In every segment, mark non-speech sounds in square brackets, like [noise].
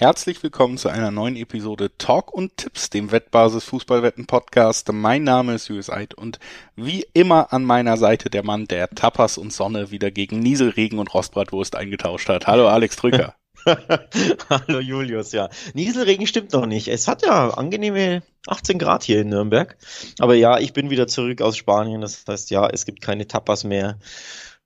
Herzlich willkommen zu einer neuen Episode Talk und Tipps, dem Wettbasis Fußballwetten Podcast. Mein Name ist Julius Eid und wie immer an meiner Seite der Mann, der Tapas und Sonne wieder gegen Nieselregen und Rostbratwurst eingetauscht hat. Hallo Alex Drücker. [laughs] [laughs] Hallo Julius, ja. Nieselregen stimmt noch nicht. Es hat ja angenehme 18 Grad hier in Nürnberg. Aber ja, ich bin wieder zurück aus Spanien. Das heißt, ja, es gibt keine Tapas mehr.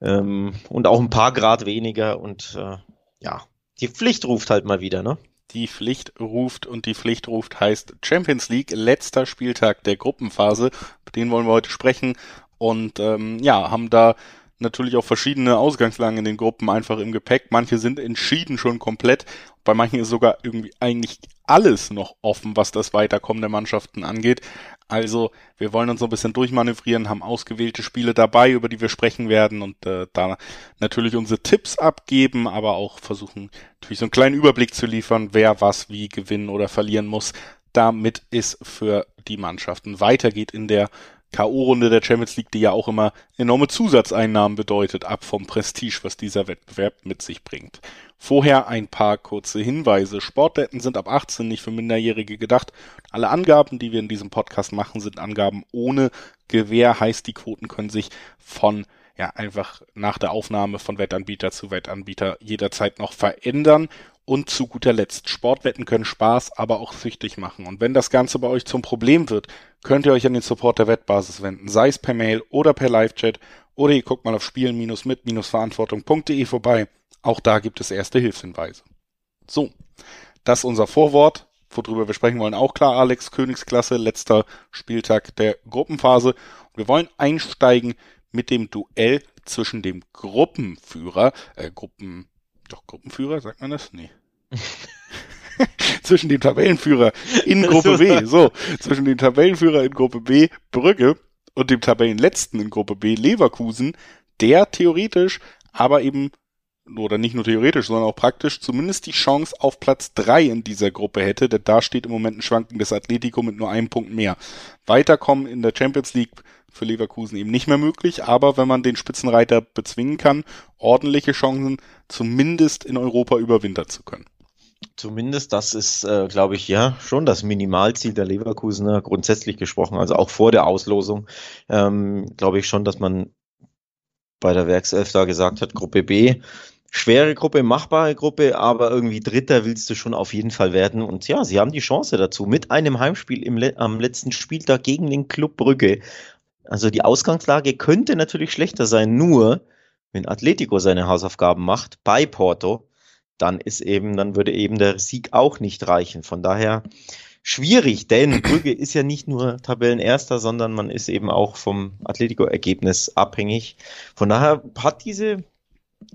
Ähm, und auch ein paar Grad weniger. Und äh, ja, die Pflicht ruft halt mal wieder, ne? Die Pflicht ruft und die Pflicht ruft heißt Champions League, letzter Spieltag der Gruppenphase. Über den wollen wir heute sprechen und ähm, ja, haben da natürlich auch verschiedene Ausgangslagen in den Gruppen einfach im Gepäck. Manche sind entschieden schon komplett. Bei manchen ist sogar irgendwie eigentlich alles noch offen, was das Weiterkommen der Mannschaften angeht. Also wir wollen uns so ein bisschen durchmanövrieren, haben ausgewählte Spiele dabei, über die wir sprechen werden und äh, da natürlich unsere Tipps abgeben, aber auch versuchen natürlich so einen kleinen Überblick zu liefern, wer was wie gewinnen oder verlieren muss, damit es für die Mannschaften weitergeht in der K.O.-Runde der Champions League, die ja auch immer enorme Zusatzeinnahmen bedeutet, ab vom Prestige, was dieser Wettbewerb mit sich bringt. Vorher ein paar kurze Hinweise. Sportwetten sind ab 18 nicht für Minderjährige gedacht. Alle Angaben, die wir in diesem Podcast machen, sind Angaben ohne Gewähr, heißt die Quoten können sich von ja einfach nach der Aufnahme von Wettanbieter zu Wettanbieter jederzeit noch verändern und zu guter Letzt, Sportwetten können Spaß, aber auch süchtig machen. Und wenn das Ganze bei euch zum Problem wird, könnt ihr euch an den Support der Wettbasis wenden, sei es per Mail oder per Live-Chat oder ihr guckt mal auf spielen-mit-verantwortung.de vorbei. Auch da gibt es erste Hilfshinweise. So, das ist unser Vorwort, worüber wir sprechen wollen. Auch klar, Alex, Königsklasse, letzter Spieltag der Gruppenphase. Wir wollen einsteigen mit dem Duell zwischen dem Gruppenführer, äh, Gruppen, doch Gruppenführer, sagt man das? Nee. [laughs] zwischen dem Tabellenführer in Gruppe B, [laughs] so, zwischen dem Tabellenführer in Gruppe B, Brügge, und dem Tabellenletzten in Gruppe B, Leverkusen, der theoretisch, aber eben, oder nicht nur theoretisch, sondern auch praktisch zumindest die Chance auf Platz drei in dieser Gruppe hätte, denn da steht im Moment ein schwankendes Atletico mit nur einem Punkt mehr. Weiterkommen in der Champions League für Leverkusen eben nicht mehr möglich, aber wenn man den Spitzenreiter bezwingen kann, ordentliche Chancen, zumindest in Europa überwintern zu können. Zumindest das ist, äh, glaube ich, ja schon das Minimalziel der Leverkusener grundsätzlich gesprochen. Also auch vor der Auslosung ähm, glaube ich schon, dass man bei der Werkself da gesagt hat, Gruppe B, schwere Gruppe, machbare Gruppe, aber irgendwie Dritter willst du schon auf jeden Fall werden. Und ja, sie haben die Chance dazu mit einem Heimspiel im, am letzten Spieltag gegen den Club Brügge. Also die Ausgangslage könnte natürlich schlechter sein, nur wenn Atletico seine Hausaufgaben macht bei Porto, dann ist eben, dann würde eben der Sieg auch nicht reichen. Von daher schwierig, denn Brügge ist ja nicht nur Tabellenerster, sondern man ist eben auch vom Atletico-Ergebnis abhängig. Von daher hat diese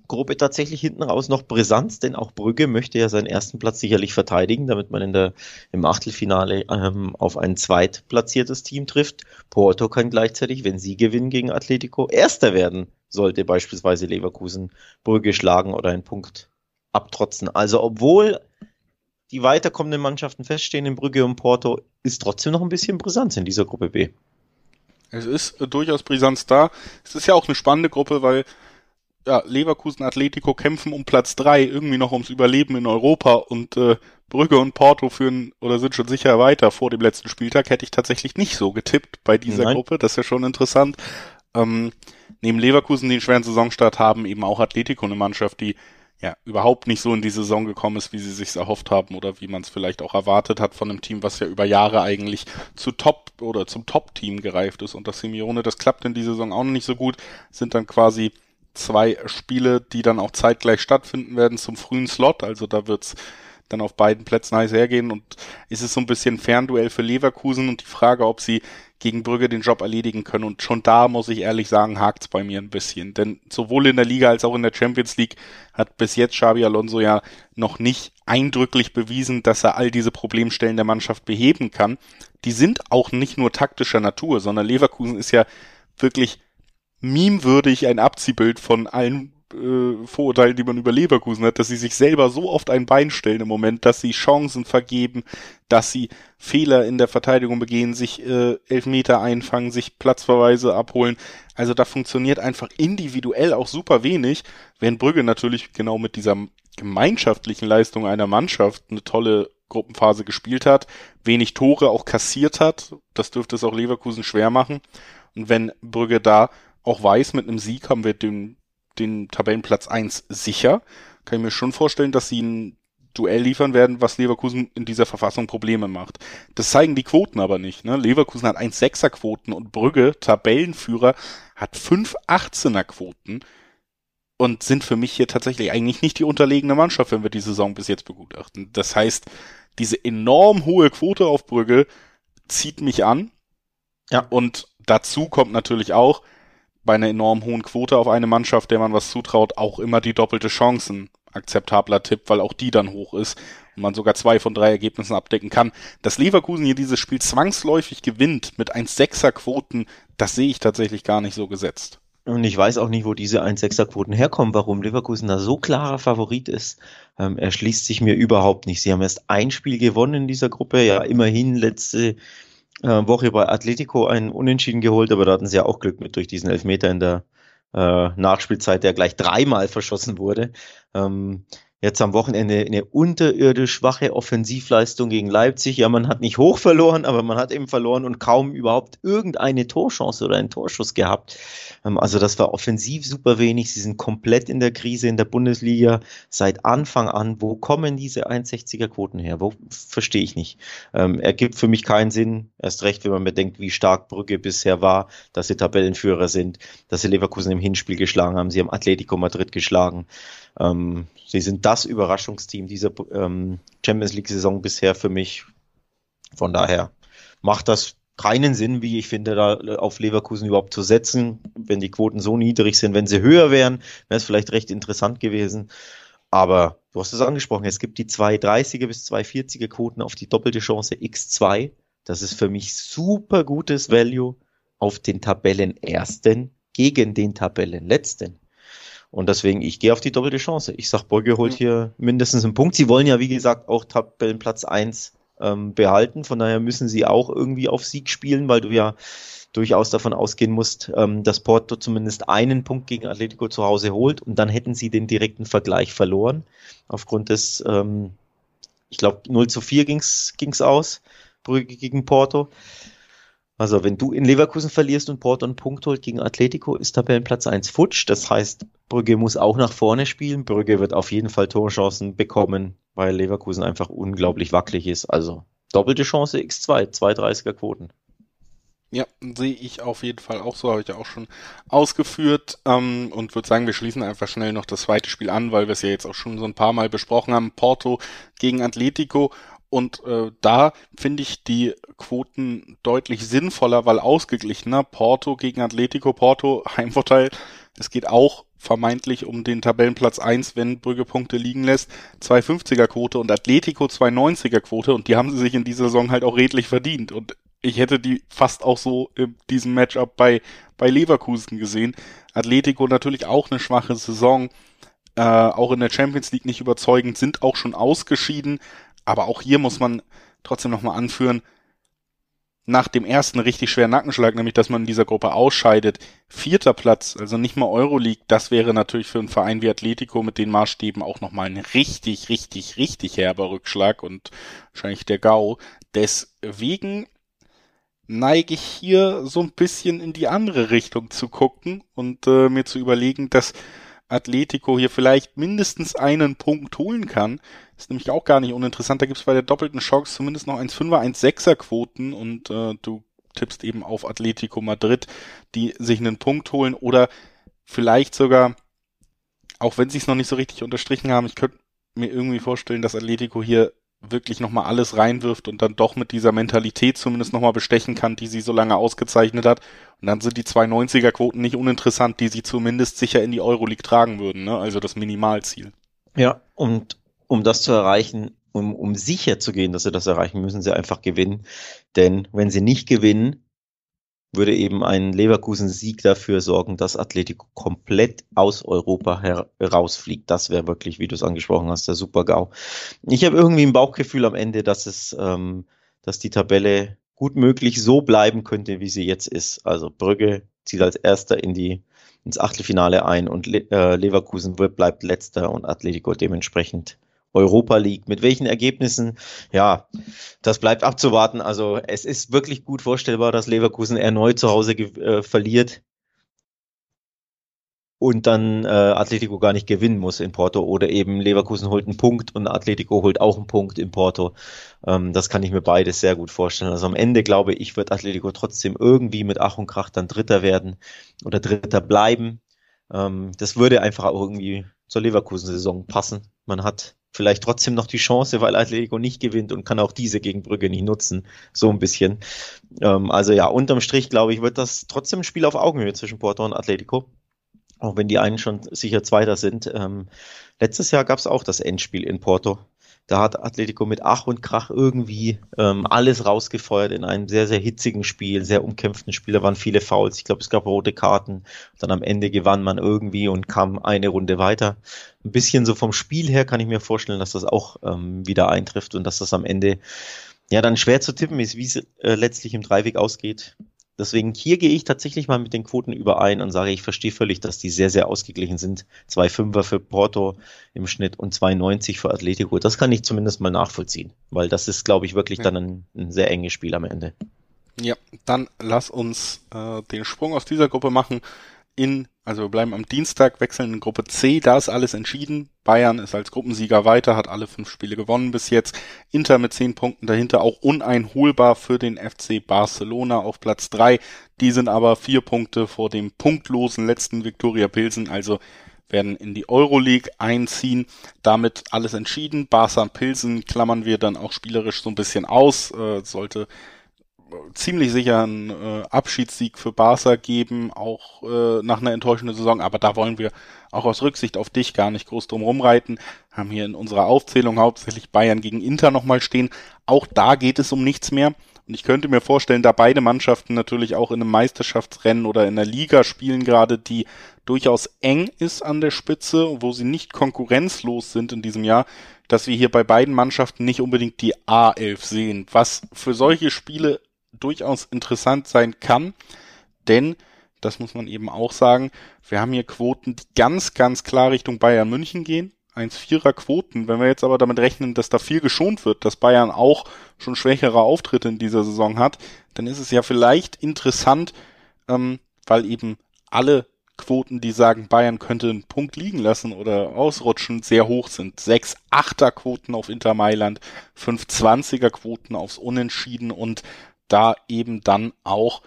Gruppe tatsächlich hinten raus noch Brisanz, denn auch Brügge möchte ja seinen ersten Platz sicherlich verteidigen, damit man in der, im Achtelfinale ähm, auf ein zweitplatziertes Team trifft. Porto kann gleichzeitig, wenn sie gewinnen gegen Atletico, Erster werden, sollte beispielsweise Leverkusen Brügge schlagen oder einen Punkt abtrotzen. Also obwohl die weiterkommenden Mannschaften feststehen in Brügge und Porto, ist trotzdem noch ein bisschen Brisanz in dieser Gruppe B. Es ist äh, durchaus Brisanz da. Es ist ja auch eine spannende Gruppe, weil ja, Leverkusen Atletico kämpfen um Platz drei irgendwie noch ums Überleben in Europa und äh, Brügge und Porto führen oder sind schon sicher weiter vor dem letzten Spieltag. Hätte ich tatsächlich nicht so getippt bei dieser Nein. Gruppe. Das ist ja schon interessant. Ähm, neben Leverkusen, die einen schweren Saisonstart haben, eben auch Atletico eine Mannschaft, die ja überhaupt nicht so in die Saison gekommen ist, wie sie sich erhofft haben oder wie man es vielleicht auch erwartet hat von einem Team, was ja über Jahre eigentlich zu Top oder zum Top-Team gereift ist. Und das Simeone, das klappt in dieser Saison auch noch nicht so gut, sind dann quasi zwei Spiele, die dann auch zeitgleich stattfinden werden zum frühen Slot. Also da wird's dann auf beiden Plätzen heiß hergehen und ist es so ein bisschen Fernduell für Leverkusen und die Frage, ob sie gegen Brügge den Job erledigen können. Und schon da muss ich ehrlich sagen, hakt's bei mir ein bisschen. Denn sowohl in der Liga als auch in der Champions League hat bis jetzt Xabi Alonso ja noch nicht eindrücklich bewiesen, dass er all diese Problemstellen der Mannschaft beheben kann. Die sind auch nicht nur taktischer Natur, sondern Leverkusen ist ja wirklich memewürdig ein Abziehbild von allen äh, Vorurteilen, die man über Leverkusen hat, dass sie sich selber so oft ein Bein stellen im Moment, dass sie Chancen vergeben, dass sie Fehler in der Verteidigung begehen, sich äh, Elfmeter einfangen, sich Platzverweise abholen. Also da funktioniert einfach individuell auch super wenig, während Brügge natürlich genau mit dieser gemeinschaftlichen Leistung einer Mannschaft eine tolle Gruppenphase gespielt hat, wenig Tore auch kassiert hat. Das dürfte es auch Leverkusen schwer machen. Und wenn Brügge da auch weiß, mit einem Sieg haben wir den, den Tabellenplatz eins sicher, kann ich mir schon vorstellen, dass sie ein Duell liefern werden, was Leverkusen in dieser Verfassung Probleme macht. Das zeigen die Quoten aber nicht. Ne? Leverkusen hat 1,6er Quoten und Brügge, Tabellenführer, hat 5 18er Quoten und sind für mich hier tatsächlich eigentlich nicht die unterlegene Mannschaft, wenn wir die Saison bis jetzt begutachten. Das heißt, diese enorm hohe Quote auf Brügge zieht mich an. Ja. Und dazu kommt natürlich auch bei einer enorm hohen Quote auf eine Mannschaft, der man was zutraut, auch immer die doppelte Chancen akzeptabler Tipp, weil auch die dann hoch ist und man sogar zwei von drei Ergebnissen abdecken kann. Dass Leverkusen hier dieses Spiel zwangsläufig gewinnt mit 1,6er Quoten, das sehe ich tatsächlich gar nicht so gesetzt. Und ich weiß auch nicht, wo diese 1,6er Quoten herkommen, warum Leverkusen da so klarer Favorit ist. Ähm, erschließt sich mir überhaupt nicht. Sie haben erst ein Spiel gewonnen in dieser Gruppe, ja immerhin letzte Woche bei Atletico einen Unentschieden geholt, aber da hatten sie ja auch Glück mit durch diesen Elfmeter in der äh, Nachspielzeit, der gleich dreimal [laughs] verschossen wurde. Ähm, Jetzt am Wochenende eine unterirdisch schwache Offensivleistung gegen Leipzig. Ja, man hat nicht hoch verloren, aber man hat eben verloren und kaum überhaupt irgendeine Torchance oder einen Torschuss gehabt. Ähm, also das war offensiv super wenig. Sie sind komplett in der Krise in der Bundesliga seit Anfang an. Wo kommen diese 1,60er Quoten her? Wo verstehe ich nicht. Ähm, ergibt für mich keinen Sinn. Erst recht, wenn man bedenkt, wie stark Brügge bisher war, dass sie Tabellenführer sind, dass sie Leverkusen im Hinspiel geschlagen haben. Sie haben Atletico Madrid geschlagen. Ähm, sie sind das Überraschungsteam dieser ähm, Champions League-Saison bisher für mich. Von daher macht das keinen Sinn, wie ich finde, da auf Leverkusen überhaupt zu setzen. Wenn die Quoten so niedrig sind, wenn sie höher wären, wäre es vielleicht recht interessant gewesen. Aber du hast es angesprochen, es gibt die 230er bis 240er Quoten auf die doppelte Chance X2. Das ist für mich super gutes Value auf den Tabellenersten gegen den Tabellenletzten. Und deswegen, ich gehe auf die doppelte Chance. Ich sag, Brügge holt hier mindestens einen Punkt. Sie wollen ja, wie gesagt, auch Tabellenplatz 1 ähm, behalten. Von daher müssen sie auch irgendwie auf Sieg spielen, weil du ja durchaus davon ausgehen musst, ähm, dass Porto zumindest einen Punkt gegen Atletico zu Hause holt und dann hätten sie den direkten Vergleich verloren. Aufgrund des, ähm, ich glaube, 0 zu 4 ging's ging's aus, Brügge gegen Porto. Also wenn du in Leverkusen verlierst und Porto einen Punkt holt gegen Atletico, ist Tabellenplatz 1 futsch. Das heißt, Brügge muss auch nach vorne spielen. Brügge wird auf jeden Fall Torchancen bekommen, weil Leverkusen einfach unglaublich wackelig ist. Also doppelte Chance X2, 230er Quoten. Ja, sehe ich auf jeden Fall auch so, habe ich ja auch schon ausgeführt ähm, und würde sagen, wir schließen einfach schnell noch das zweite Spiel an, weil wir es ja jetzt auch schon so ein paar Mal besprochen haben. Porto gegen Atletico und äh, da finde ich die Quoten deutlich sinnvoller, weil ausgeglichener. Porto gegen Atletico, Porto, [laughs] Heimvorteil. Es geht auch vermeintlich um den Tabellenplatz 1, wenn Brügge Punkte liegen lässt. 250er Quote und Atletico 290er Quote und die haben sie sich in dieser Saison halt auch redlich verdient. Und ich hätte die fast auch so in diesem Matchup bei, bei Leverkusen gesehen. Atletico natürlich auch eine schwache Saison, äh, auch in der Champions League nicht überzeugend, sind auch schon ausgeschieden, aber auch hier muss man trotzdem nochmal anführen, nach dem ersten richtig schweren Nackenschlag, nämlich dass man in dieser Gruppe ausscheidet, vierter Platz, also nicht mal Euroleague, das wäre natürlich für einen Verein wie Atletico mit den Maßstäben auch nochmal ein richtig, richtig, richtig herber Rückschlag und wahrscheinlich der GAU. Deswegen neige ich hier so ein bisschen in die andere Richtung zu gucken und äh, mir zu überlegen, dass Atletico hier vielleicht mindestens einen Punkt holen kann. Ist nämlich auch gar nicht uninteressant. Da gibt's bei der doppelten Chance zumindest noch 1,5er, 1,6er Quoten und äh, du tippst eben auf Atletico Madrid, die sich einen Punkt holen oder vielleicht sogar, auch wenn sie es noch nicht so richtig unterstrichen haben, ich könnte mir irgendwie vorstellen, dass Atletico hier wirklich nochmal alles reinwirft und dann doch mit dieser Mentalität zumindest nochmal bestechen kann, die sie so lange ausgezeichnet hat. Und dann sind die 290er Quoten nicht uninteressant, die sie zumindest sicher in die Euroleague tragen würden, ne? also das Minimalziel. Ja, und um das zu erreichen, um, um sicher zu gehen, dass sie das erreichen, müssen sie einfach gewinnen. Denn wenn sie nicht gewinnen, würde eben ein Leverkusen-Sieg dafür sorgen, dass Atletico komplett aus Europa herausfliegt. Das wäre wirklich, wie du es angesprochen hast, der Super-GAU. Ich habe irgendwie ein Bauchgefühl am Ende, dass es, ähm, dass die Tabelle gut möglich so bleiben könnte, wie sie jetzt ist. Also Brügge zieht als Erster in die, ins Achtelfinale ein und Le äh, Leverkusen bleibt Letzter und Atletico dementsprechend Europa League. Mit welchen Ergebnissen? Ja, das bleibt abzuwarten. Also es ist wirklich gut vorstellbar, dass Leverkusen erneut zu Hause äh, verliert und dann äh, Atletico gar nicht gewinnen muss in Porto oder eben Leverkusen holt einen Punkt und Atletico holt auch einen Punkt in Porto. Ähm, das kann ich mir beides sehr gut vorstellen. Also am Ende glaube ich, wird Atletico trotzdem irgendwie mit Ach und Krach dann Dritter werden oder Dritter bleiben. Ähm, das würde einfach auch irgendwie zur Leverkusen-Saison passen. Man hat vielleicht trotzdem noch die Chance, weil Atletico nicht gewinnt und kann auch diese gegen Brügge nicht nutzen. So ein bisschen. Ähm, also ja, unterm Strich glaube ich, wird das trotzdem ein Spiel auf Augenhöhe zwischen Porto und Atletico auch wenn die einen schon sicher Zweiter sind. Ähm, letztes Jahr gab es auch das Endspiel in Porto. Da hat Atletico mit Ach und Krach irgendwie ähm, alles rausgefeuert in einem sehr, sehr hitzigen Spiel, sehr umkämpften Spiel. Da waren viele Fouls. Ich glaube, es gab rote Karten. Dann am Ende gewann man irgendwie und kam eine Runde weiter. Ein bisschen so vom Spiel her kann ich mir vorstellen, dass das auch ähm, wieder eintrifft und dass das am Ende ja dann schwer zu tippen ist, wie es äh, letztlich im Dreiweg ausgeht. Deswegen hier gehe ich tatsächlich mal mit den Quoten überein und sage, ich verstehe völlig, dass die sehr, sehr ausgeglichen sind. Zwei Fünfer für Porto im Schnitt und 2,90 für Atletico. Das kann ich zumindest mal nachvollziehen, weil das ist, glaube ich, wirklich dann ein, ein sehr enges Spiel am Ende. Ja, dann lass uns äh, den Sprung aus dieser Gruppe machen in, also wir bleiben am Dienstag, wechseln in Gruppe C, da ist alles entschieden. Bayern ist als Gruppensieger weiter, hat alle fünf Spiele gewonnen bis jetzt. Inter mit zehn Punkten dahinter auch uneinholbar für den FC Barcelona auf Platz drei. Die sind aber vier Punkte vor dem punktlosen letzten Viktoria Pilsen, also werden in die Euroleague einziehen. Damit alles entschieden. Barca und Pilsen klammern wir dann auch spielerisch so ein bisschen aus. Äh, sollte ziemlich sicher einen äh, Abschiedssieg für Barca geben, auch äh, nach einer enttäuschenden Saison. Aber da wollen wir auch aus Rücksicht auf dich gar nicht groß drum rumreiten. Haben hier in unserer Aufzählung hauptsächlich Bayern gegen Inter nochmal stehen. Auch da geht es um nichts mehr. Und ich könnte mir vorstellen, da beide Mannschaften natürlich auch in einem Meisterschaftsrennen oder in einer Liga spielen gerade, die durchaus eng ist an der Spitze, wo sie nicht konkurrenzlos sind in diesem Jahr, dass wir hier bei beiden Mannschaften nicht unbedingt die A11 sehen, was für solche Spiele durchaus interessant sein kann, denn das muss man eben auch sagen, wir haben hier Quoten, die ganz, ganz klar Richtung Bayern München gehen. 1,4er Quoten. Wenn wir jetzt aber damit rechnen, dass da viel geschont wird, dass Bayern auch schon schwächere Auftritte in dieser Saison hat, dann ist es ja vielleicht interessant, ähm, weil eben alle Quoten, die sagen, Bayern könnte einen Punkt liegen lassen oder ausrutschen, sehr hoch sind. 6 8er Quoten auf Inter Mailand, 5 20er Quoten aufs Unentschieden und da eben dann auch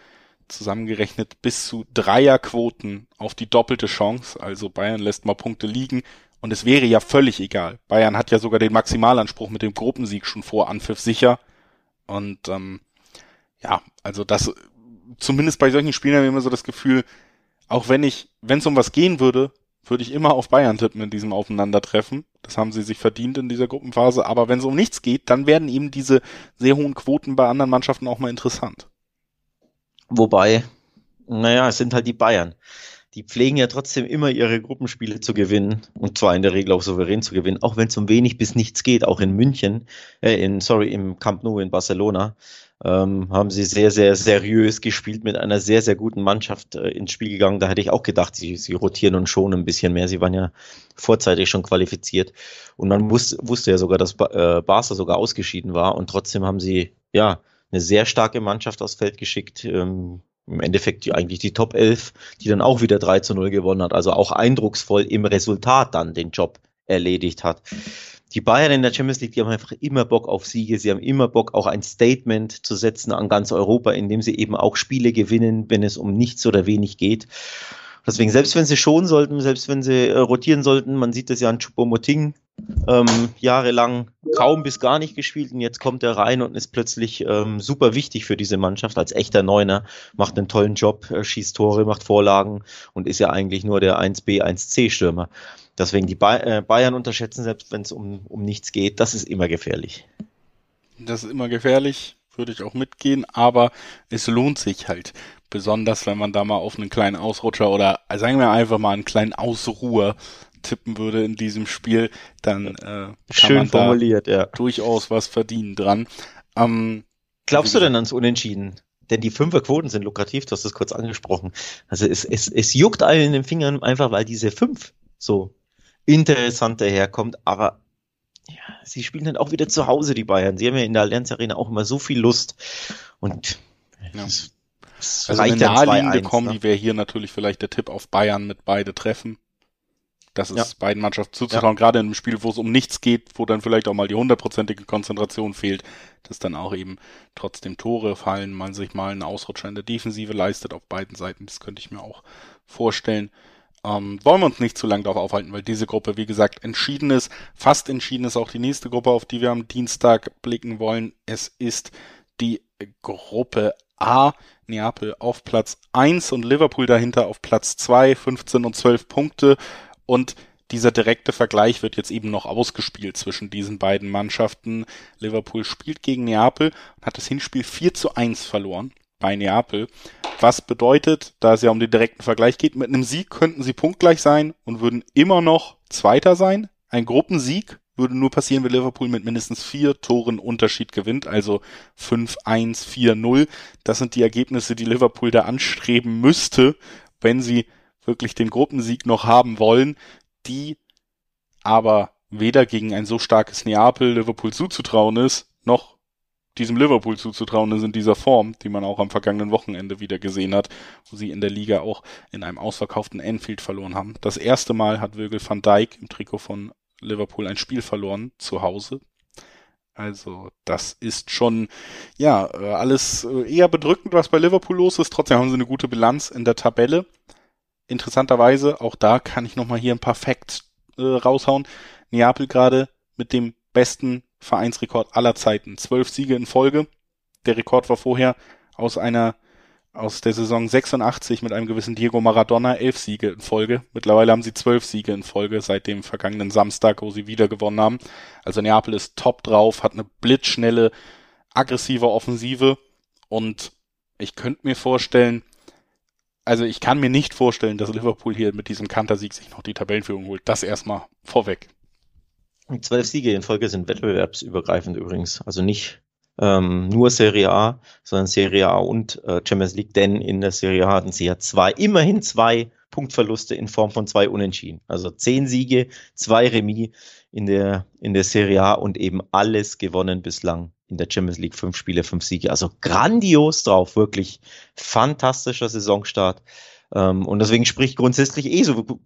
zusammengerechnet bis zu Dreierquoten auf die doppelte Chance. Also Bayern lässt mal Punkte liegen und es wäre ja völlig egal. Bayern hat ja sogar den Maximalanspruch mit dem Gruppensieg schon vor Anpfiff sicher. Und ähm, ja, also das zumindest bei solchen Spielen habe ich immer so das Gefühl, auch wenn ich, wenn es um was gehen würde, würde ich immer auf Bayern tippen in diesem Aufeinandertreffen. Das haben sie sich verdient in dieser Gruppenphase. Aber wenn es um nichts geht, dann werden eben diese sehr hohen Quoten bei anderen Mannschaften auch mal interessant. Wobei, naja, es sind halt die Bayern. Die pflegen ja trotzdem immer ihre Gruppenspiele zu gewinnen und zwar in der Regel auch souverän zu gewinnen, auch wenn es um wenig bis nichts geht, auch in München, äh, in sorry im Camp Nou in Barcelona ähm, haben sie sehr, sehr seriös gespielt mit einer sehr, sehr guten Mannschaft äh, ins Spiel gegangen. Da hätte ich auch gedacht, sie, sie rotieren und schonen ein bisschen mehr. Sie waren ja vorzeitig schon qualifiziert. Und man wus wusste ja sogar, dass ba äh, Barca sogar ausgeschieden war. Und trotzdem haben sie, ja, eine sehr starke Mannschaft aufs Feld geschickt. Ähm, im Endeffekt die, eigentlich die Top 11, die dann auch wieder 3 zu 0 gewonnen hat. Also auch eindrucksvoll im Resultat dann den Job erledigt hat die Bayern in der Champions League, die haben einfach immer Bock auf Siege, sie haben immer Bock, auch ein Statement zu setzen an ganz Europa, indem sie eben auch Spiele gewinnen, wenn es um nichts oder wenig geht. Deswegen, selbst wenn sie schon sollten, selbst wenn sie äh, rotieren sollten, man sieht das ja an Choupo-Moting, ähm, jahrelang kaum bis gar nicht gespielt und jetzt kommt er rein und ist plötzlich ähm, super wichtig für diese Mannschaft als echter Neuner, macht einen tollen Job, äh, schießt Tore, macht Vorlagen und ist ja eigentlich nur der 1B, 1C Stürmer. Deswegen die äh, Bayern unterschätzen, selbst wenn es um, um nichts geht, das ist immer gefährlich. Das ist immer gefährlich, würde ich auch mitgehen, aber es lohnt sich halt. Besonders wenn man da mal auf einen kleinen Ausrutscher oder sagen wir einfach mal einen kleinen Ausruher tippen würde in diesem Spiel, dann äh, kann Schön man formuliert, da ja. durchaus was verdienen dran. Ähm, Glaubst du denn ans Unentschieden? denn die Fünferquoten sind lukrativ, du hast es kurz angesprochen. Also es, es, es juckt allen in den Fingern, einfach weil diese fünf so interessant daherkommt, aber ja, sie spielen dann auch wieder zu Hause, die Bayern. Sie haben ja in der Allianz Arena auch immer so viel Lust und ja. es, es also eine naheliegende Kombi ne? wäre hier natürlich vielleicht der Tipp auf Bayern mit beide treffen. Das ist ja. beiden Mannschaften zuzutrauen, ja. gerade in einem Spiel, wo es um nichts geht, wo dann vielleicht auch mal die hundertprozentige Konzentration fehlt, dass dann auch eben trotzdem Tore fallen, man sich mal einen Ausrutscher in der Defensive leistet auf beiden Seiten. Das könnte ich mir auch vorstellen. Ähm, wollen wir uns nicht zu lange darauf aufhalten, weil diese Gruppe, wie gesagt, entschieden ist. Fast entschieden ist auch die nächste Gruppe, auf die wir am Dienstag blicken wollen. Es ist die Gruppe A. Neapel auf Platz 1 und Liverpool dahinter auf Platz 2, 15 und 12 Punkte. Und dieser direkte Vergleich wird jetzt eben noch ausgespielt zwischen diesen beiden Mannschaften. Liverpool spielt gegen Neapel und hat das Hinspiel 4 zu 1 verloren bei Neapel. Was bedeutet, da es ja um den direkten Vergleich geht, mit einem Sieg könnten sie punktgleich sein und würden immer noch Zweiter sein. Ein Gruppensieg würde nur passieren, wenn Liverpool mit mindestens vier Toren Unterschied gewinnt, also 5-1, 4-0. Das sind die Ergebnisse, die Liverpool da anstreben müsste, wenn sie wirklich den Gruppensieg noch haben wollen, die aber weder gegen ein so starkes Neapel Liverpool zuzutrauen ist, noch diesem Liverpool zuzutrauen ist in dieser Form, die man auch am vergangenen Wochenende wieder gesehen hat, wo sie in der Liga auch in einem ausverkauften Enfield verloren haben. Das erste Mal hat Virgil van Dijk im Trikot von Liverpool ein Spiel verloren zu Hause. Also das ist schon ja alles eher bedrückend, was bei Liverpool los ist. Trotzdem haben sie eine gute Bilanz in der Tabelle interessanterweise, auch da kann ich nochmal hier ein paar Facts äh, raushauen. Neapel gerade mit dem besten Vereinsrekord aller Zeiten. Zwölf Siege in Folge. Der Rekord war vorher aus einer aus der Saison 86 mit einem gewissen Diego Maradona elf Siege in Folge. Mittlerweile haben sie zwölf Siege in Folge seit dem vergangenen Samstag, wo sie wieder gewonnen haben. Also Neapel ist top drauf, hat eine blitzschnelle, aggressive Offensive und ich könnte mir vorstellen, also ich kann mir nicht vorstellen, dass Liverpool hier mit diesem Kantersieg sich noch die Tabellenführung holt. Das erstmal vorweg. Zwölf Siege in Folge sind wettbewerbsübergreifend übrigens. Also nicht ähm, nur Serie A, sondern Serie A und äh, Champions League, denn in der Serie A hatten sie ja zwei, immerhin zwei Punktverluste in Form von zwei Unentschieden. Also zehn Siege, zwei Remis in der, in der Serie A und eben alles gewonnen bislang in der Champions League. Fünf Spiele, fünf Siege. Also grandios drauf, wirklich fantastischer Saisonstart. Ähm, und deswegen spricht grundsätzlich eh so,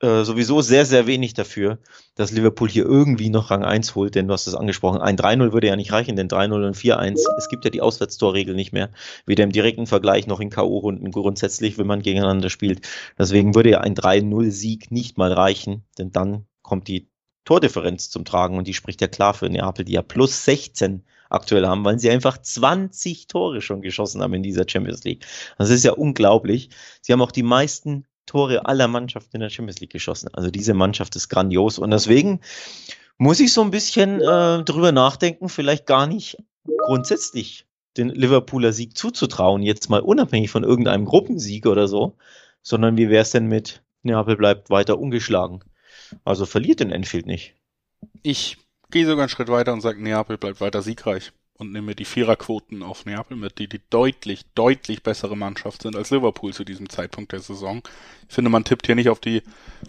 äh, sowieso sehr, sehr wenig dafür, dass Liverpool hier irgendwie noch Rang 1 holt, denn du hast es angesprochen, ein 3-0 würde ja nicht reichen, denn 3-0 und 4-1, es gibt ja die Auswärtstorregel nicht mehr, weder im direkten Vergleich noch in K.O.-Runden grundsätzlich, wenn man gegeneinander spielt. Deswegen würde ja ein 3-0-Sieg nicht mal reichen, denn dann kommt die Tordifferenz zum Tragen und die spricht ja klar für Neapel, die ja plus 16 aktuell haben, weil sie einfach 20 Tore schon geschossen haben in dieser Champions League. Das ist ja unglaublich. Sie haben auch die meisten Tore aller Mannschaften in der Champions League geschossen. Also diese Mannschaft ist grandios und deswegen muss ich so ein bisschen äh, drüber nachdenken, vielleicht gar nicht grundsätzlich den Liverpooler Sieg zuzutrauen, jetzt mal unabhängig von irgendeinem Gruppensieg oder so, sondern wie wäre es denn mit Neapel bleibt weiter ungeschlagen? Also verliert in Enfield nicht. Ich gehe sogar einen Schritt weiter und sage, Neapel bleibt weiter siegreich und nehme die Viererquoten auf Neapel mit, die die deutlich, deutlich bessere Mannschaft sind als Liverpool zu diesem Zeitpunkt der Saison. Ich finde, man tippt hier nicht auf die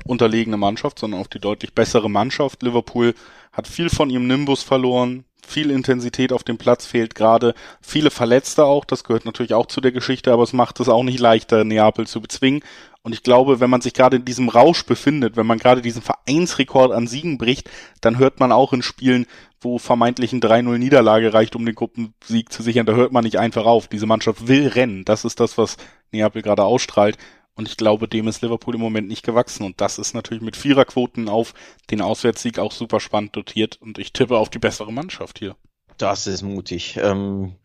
unterlegene Mannschaft, sondern auf die deutlich bessere Mannschaft. Liverpool hat viel von ihrem Nimbus verloren, viel Intensität auf dem Platz fehlt gerade, viele Verletzte auch, das gehört natürlich auch zu der Geschichte, aber es macht es auch nicht leichter, Neapel zu bezwingen. Und ich glaube, wenn man sich gerade in diesem Rausch befindet, wenn man gerade diesen Vereinsrekord an Siegen bricht, dann hört man auch in Spielen, wo vermeintlich ein 3-0 Niederlage reicht, um den Gruppensieg zu sichern, da hört man nicht einfach auf. Diese Mannschaft will rennen. Das ist das, was Neapel gerade ausstrahlt. Und ich glaube, dem ist Liverpool im Moment nicht gewachsen. Und das ist natürlich mit Viererquoten auf den Auswärtssieg auch super spannend dotiert. Und ich tippe auf die bessere Mannschaft hier. Das ist mutig. Ähm,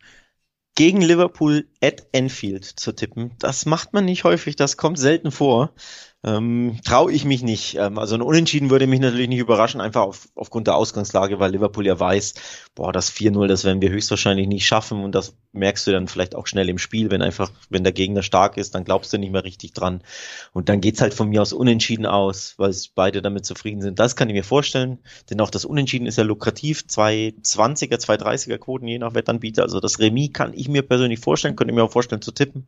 gegen Liverpool at Enfield zu tippen, das macht man nicht häufig. Das kommt selten vor. Ähm, Traue ich mich nicht. Ähm, also ein Unentschieden würde mich natürlich nicht überraschen, einfach auf, aufgrund der Ausgangslage, weil Liverpool ja weiß, boah, das 4-0, das werden wir höchstwahrscheinlich nicht schaffen und das merkst du dann vielleicht auch schnell im Spiel, wenn einfach, wenn der Gegner stark ist, dann glaubst du nicht mehr richtig dran. Und dann geht's halt von mir aus unentschieden aus, weil beide damit zufrieden sind. Das kann ich mir vorstellen, denn auch das Unentschieden ist ja lukrativ. Zwei 20er, zwei 30er Quoten, je nach Wettanbieter. Also das Remis kann ich mir persönlich vorstellen, könnte ich mir auch vorstellen zu tippen.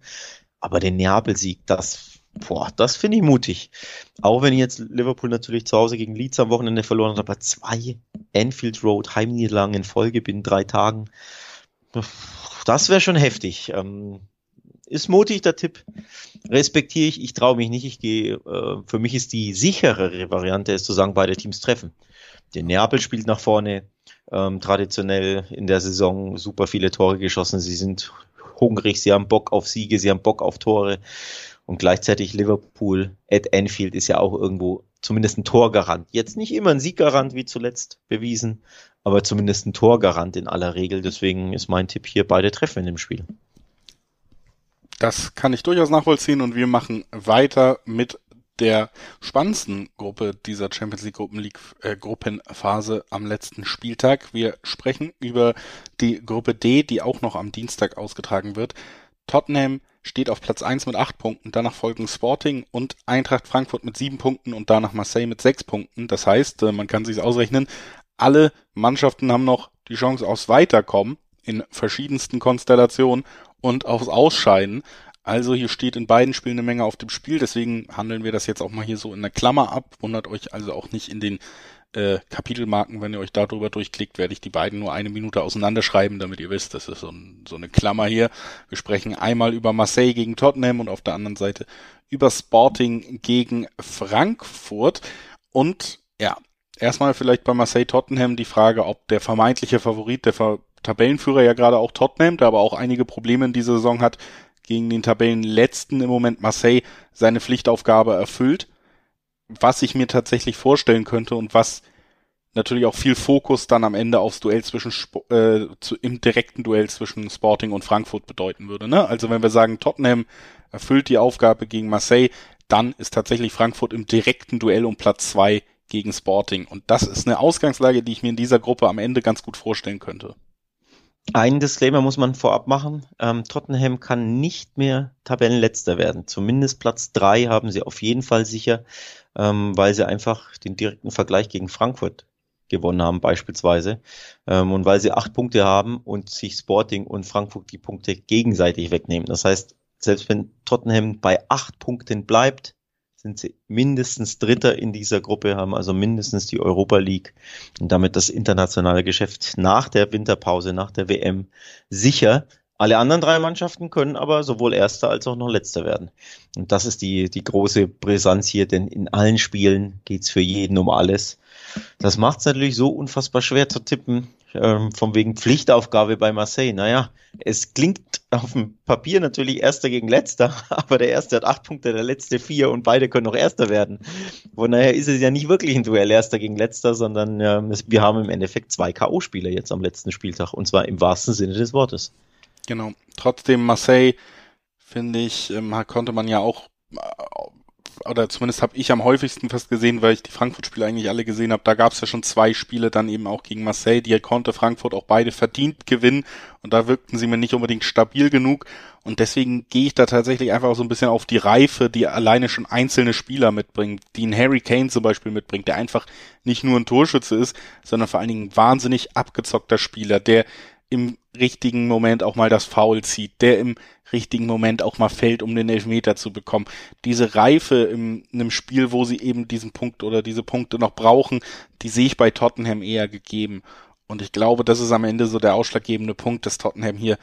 Aber den Neapel-Sieg, das Boah, das finde ich mutig. Auch wenn jetzt Liverpool natürlich zu Hause gegen Leeds am Wochenende verloren hat, aber zwei Enfield Road Heimniederlagen in Folge binnen drei Tagen. Das wäre schon heftig. Ähm, ist mutig der Tipp. Respektiere ich. Ich traue mich nicht. Ich gehe. Äh, für mich ist die sicherere Variante, ist zu sagen, beide Teams treffen. Der Neapel spielt nach vorne. Ähm, traditionell in der Saison super viele Tore geschossen. Sie sind hungrig. Sie haben Bock auf Siege. Sie haben Bock auf Tore. Und gleichzeitig Liverpool at Anfield ist ja auch irgendwo zumindest ein Torgarant. Jetzt nicht immer ein Sieggarant wie zuletzt bewiesen, aber zumindest ein Torgarant in aller Regel. Deswegen ist mein Tipp hier beide Treffen in dem Spiel. Das kann ich durchaus nachvollziehen und wir machen weiter mit der spannendsten Gruppe dieser Champions League Gruppen League äh, Gruppenphase am letzten Spieltag. Wir sprechen über die Gruppe D, die auch noch am Dienstag ausgetragen wird. Tottenham steht auf Platz 1 mit 8 Punkten, danach folgen Sporting und Eintracht Frankfurt mit 7 Punkten und danach Marseille mit 6 Punkten. Das heißt, äh, man kann sich ausrechnen, alle Mannschaften haben noch die Chance aufs Weiterkommen in verschiedensten Konstellationen und aufs Ausscheiden. Also hier steht in beiden Spielen eine Menge auf dem Spiel, deswegen handeln wir das jetzt auch mal hier so in der Klammer ab. Wundert euch also auch nicht in den äh, Kapitelmarken, wenn ihr euch darüber durchklickt, werde ich die beiden nur eine Minute auseinanderschreiben, damit ihr wisst, das ist so, ein, so eine Klammer hier. Wir sprechen einmal über Marseille gegen Tottenham und auf der anderen Seite über Sporting gegen Frankfurt. Und ja, erstmal vielleicht bei Marseille Tottenham die Frage, ob der vermeintliche Favorit, der Ver Tabellenführer ja gerade auch Tottenham, der aber auch einige Probleme in dieser Saison hat, gegen den Tabellenletzten im Moment Marseille seine Pflichtaufgabe erfüllt was ich mir tatsächlich vorstellen könnte und was natürlich auch viel Fokus dann am Ende aufs Duell zwischen äh, zu, im direkten Duell zwischen Sporting und Frankfurt bedeuten würde. Ne? Also wenn wir sagen, Tottenham erfüllt die Aufgabe gegen Marseille, dann ist tatsächlich Frankfurt im direkten Duell um Platz zwei gegen Sporting. Und das ist eine Ausgangslage, die ich mir in dieser Gruppe am Ende ganz gut vorstellen könnte. Ein Disclaimer muss man vorab machen. Ähm, Tottenham kann nicht mehr Tabellenletzter werden. Zumindest Platz drei haben sie auf jeden Fall sicher ähm, weil sie einfach den direkten Vergleich gegen Frankfurt gewonnen haben beispielsweise ähm, und weil sie acht Punkte haben und sich Sporting und Frankfurt die Punkte gegenseitig wegnehmen. Das heißt, selbst wenn Tottenham bei acht Punkten bleibt, sind sie mindestens Dritter in dieser Gruppe, haben also mindestens die Europa League und damit das internationale Geschäft nach der Winterpause, nach der WM sicher. Alle anderen drei Mannschaften können aber sowohl Erster als auch noch Letzter werden. Und das ist die, die große Brisanz hier, denn in allen Spielen geht's für jeden um alles. Das macht es natürlich so unfassbar schwer zu tippen, ähm, von wegen Pflichtaufgabe bei Marseille. Naja, es klingt auf dem Papier natürlich Erster gegen Letzter, [laughs] aber der Erste hat acht Punkte, der Letzte vier und beide können noch Erster werden. Von daher ist es ja nicht wirklich ein Duell Erster gegen Letzter, sondern ähm, wir haben im Endeffekt zwei K.O.-Spieler jetzt am letzten Spieltag und zwar im wahrsten Sinne des Wortes. Genau. Trotzdem Marseille, finde ich, ähm, konnte man ja auch, äh, oder zumindest habe ich am häufigsten fast gesehen, weil ich die Frankfurt-Spiele eigentlich alle gesehen habe. Da gab es ja schon zwei Spiele dann eben auch gegen Marseille. Die konnte Frankfurt auch beide verdient gewinnen und da wirkten sie mir nicht unbedingt stabil genug. Und deswegen gehe ich da tatsächlich einfach so ein bisschen auf die Reife, die alleine schon einzelne Spieler mitbringen, die ein Harry Kane zum Beispiel mitbringt, der einfach nicht nur ein Torschütze ist, sondern vor allen Dingen wahnsinnig abgezockter Spieler, der im richtigen Moment auch mal das Foul zieht, der im richtigen Moment auch mal fällt, um den Elfmeter zu bekommen. Diese Reife in einem Spiel, wo sie eben diesen Punkt oder diese Punkte noch brauchen, die sehe ich bei Tottenham eher gegeben. Und ich glaube, das ist am Ende so der ausschlaggebende Punkt, dass Tottenham hier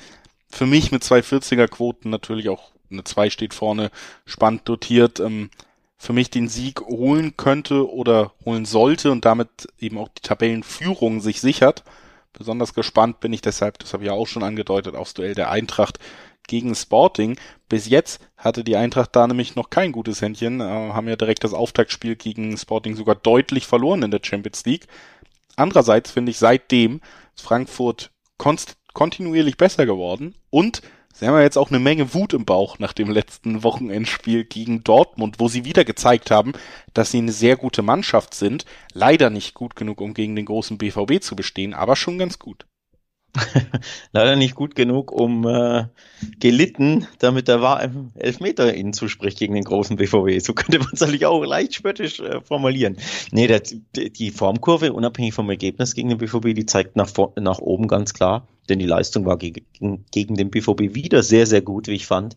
für mich mit zwei 40er Quoten natürlich auch eine 2 steht vorne spannend dotiert, ähm, für mich den Sieg holen könnte oder holen sollte und damit eben auch die Tabellenführung sich sichert. Besonders gespannt bin ich deshalb, das habe ich ja auch schon angedeutet, aufs Duell der Eintracht gegen Sporting. Bis jetzt hatte die Eintracht da nämlich noch kein gutes Händchen, äh, haben ja direkt das Auftaktspiel gegen Sporting sogar deutlich verloren in der Champions League. Andererseits finde ich seitdem Frankfurt kontinuierlich besser geworden und Sie haben ja jetzt auch eine Menge Wut im Bauch nach dem letzten Wochenendspiel gegen Dortmund, wo sie wieder gezeigt haben, dass sie eine sehr gute Mannschaft sind. Leider nicht gut genug, um gegen den großen BVB zu bestehen, aber schon ganz gut. [laughs] Leider nicht gut genug, um äh, gelitten, damit der war Elfmeter ihnen zuspricht gegen den großen BVB. So könnte man es eigentlich auch leicht spöttisch äh, formulieren. Nee, der, die Formkurve, unabhängig vom Ergebnis gegen den BVB, die zeigt nach, nach oben ganz klar. Denn die Leistung war gegen, gegen den BVB wieder sehr, sehr gut, wie ich fand.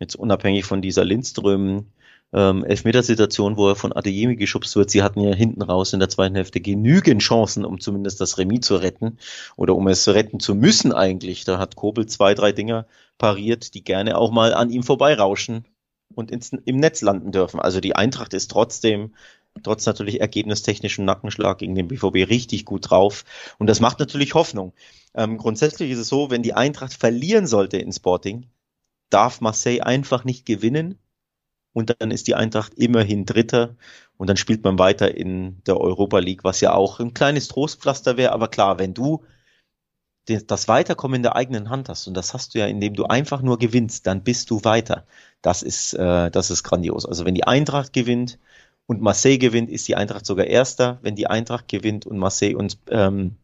Jetzt unabhängig von dieser Lindström ähm, Elfmetersituation, wo er von Adeyemi geschubst wird. Sie hatten ja hinten raus in der zweiten Hälfte genügend Chancen, um zumindest das Remis zu retten oder um es retten zu müssen eigentlich. Da hat Kobel zwei, drei Dinger pariert, die gerne auch mal an ihm vorbeirauschen und ins, im Netz landen dürfen. Also die Eintracht ist trotzdem trotz natürlich ergebnistechnischem Nackenschlag gegen den BVB richtig gut drauf. Und das macht natürlich Hoffnung. Ähm, grundsätzlich ist es so, wenn die Eintracht verlieren sollte in Sporting, darf Marseille einfach nicht gewinnen und dann ist die Eintracht immerhin Dritter und dann spielt man weiter in der Europa League, was ja auch ein kleines Trostpflaster wäre. Aber klar, wenn du das Weiterkommen in der eigenen Hand hast und das hast du ja, indem du einfach nur gewinnst, dann bist du weiter. Das ist, äh, das ist grandios. Also wenn die Eintracht gewinnt und Marseille gewinnt, ist die Eintracht sogar Erster. Wenn die Eintracht gewinnt und Marseille und ähm,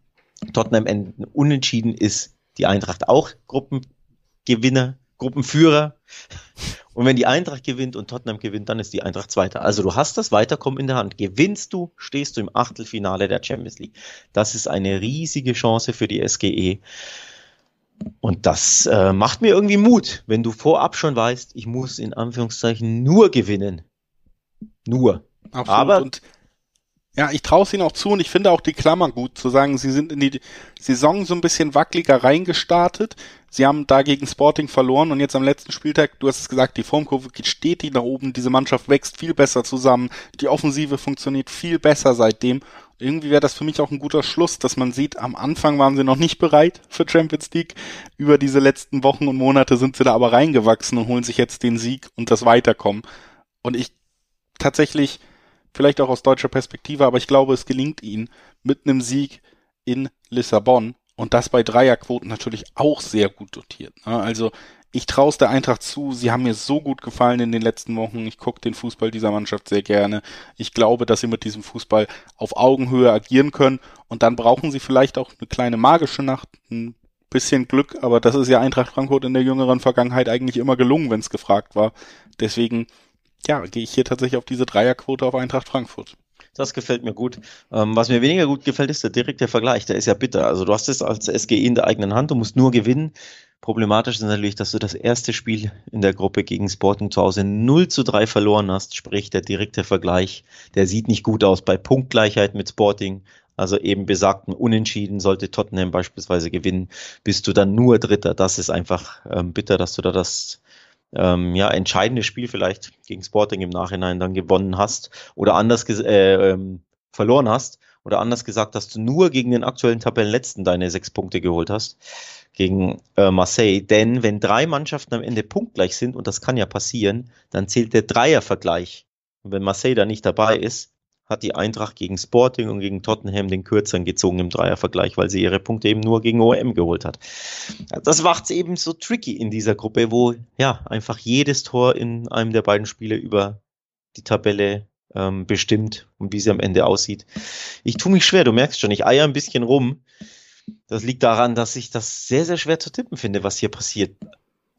Tottenham enden unentschieden, ist die Eintracht auch Gruppengewinner, Gruppenführer. Und wenn die Eintracht gewinnt und Tottenham gewinnt, dann ist die Eintracht Zweiter. Also du hast das Weiterkommen in der Hand. Gewinnst du, stehst du im Achtelfinale der Champions League. Das ist eine riesige Chance für die SGE. Und das äh, macht mir irgendwie Mut, wenn du vorab schon weißt, ich muss in Anführungszeichen nur gewinnen. Nur. Absolut. Aber und ja, ich traue es ihnen auch zu und ich finde auch die Klammer gut, zu sagen, sie sind in die Saison so ein bisschen wackeliger reingestartet. Sie haben da gegen Sporting verloren und jetzt am letzten Spieltag, du hast es gesagt, die Formkurve geht stetig nach oben, diese Mannschaft wächst viel besser zusammen, die Offensive funktioniert viel besser seitdem. Irgendwie wäre das für mich auch ein guter Schluss, dass man sieht, am Anfang waren sie noch nicht bereit für Champions League. Über diese letzten Wochen und Monate sind sie da aber reingewachsen und holen sich jetzt den Sieg und das Weiterkommen. Und ich tatsächlich, vielleicht auch aus deutscher Perspektive, aber ich glaube, es gelingt ihnen mit einem Sieg in Lissabon und das bei Dreierquoten natürlich auch sehr gut dotiert. Ne? Also ich traue es der Eintracht zu. Sie haben mir so gut gefallen in den letzten Wochen. Ich gucke den Fußball dieser Mannschaft sehr gerne. Ich glaube, dass sie mit diesem Fußball auf Augenhöhe agieren können. Und dann brauchen sie vielleicht auch eine kleine magische Nacht, ein bisschen Glück. Aber das ist ja Eintracht Frankfurt in der jüngeren Vergangenheit eigentlich immer gelungen, wenn es gefragt war. Deswegen ja, gehe ich hier tatsächlich auf diese Dreierquote auf Eintracht Frankfurt. Das gefällt mir gut. Ähm, was mir weniger gut gefällt, ist der direkte Vergleich. Der ist ja bitter. Also du hast es als SGE in der eigenen Hand, du musst nur gewinnen. Problematisch ist natürlich, dass du das erste Spiel in der Gruppe gegen Sporting zu Hause 0 zu 3 verloren hast. Sprich, der direkte Vergleich, der sieht nicht gut aus bei Punktgleichheit mit Sporting. Also eben besagten Unentschieden sollte Tottenham beispielsweise gewinnen, bist du dann nur Dritter. Das ist einfach ähm, bitter, dass du da das ähm, ja, entscheidende Spiel vielleicht gegen Sporting im Nachhinein dann gewonnen hast oder anders äh, ähm, verloren hast oder anders gesagt, dass du nur gegen den aktuellen Tabellenletzten deine sechs Punkte geholt hast gegen äh, Marseille. Denn wenn drei Mannschaften am Ende punktgleich sind, und das kann ja passieren, dann zählt der Dreiervergleich. Und wenn Marseille da nicht dabei ist, hat die Eintracht gegen Sporting und gegen Tottenham den Kürzeren gezogen im Dreiervergleich, weil sie ihre Punkte eben nur gegen OM geholt hat. Das macht es eben so tricky in dieser Gruppe, wo ja einfach jedes Tor in einem der beiden Spiele über die Tabelle ähm, bestimmt und wie sie am Ende aussieht. Ich tue mich schwer, du merkst schon, ich eier ein bisschen rum. Das liegt daran, dass ich das sehr, sehr schwer zu tippen finde, was hier passiert.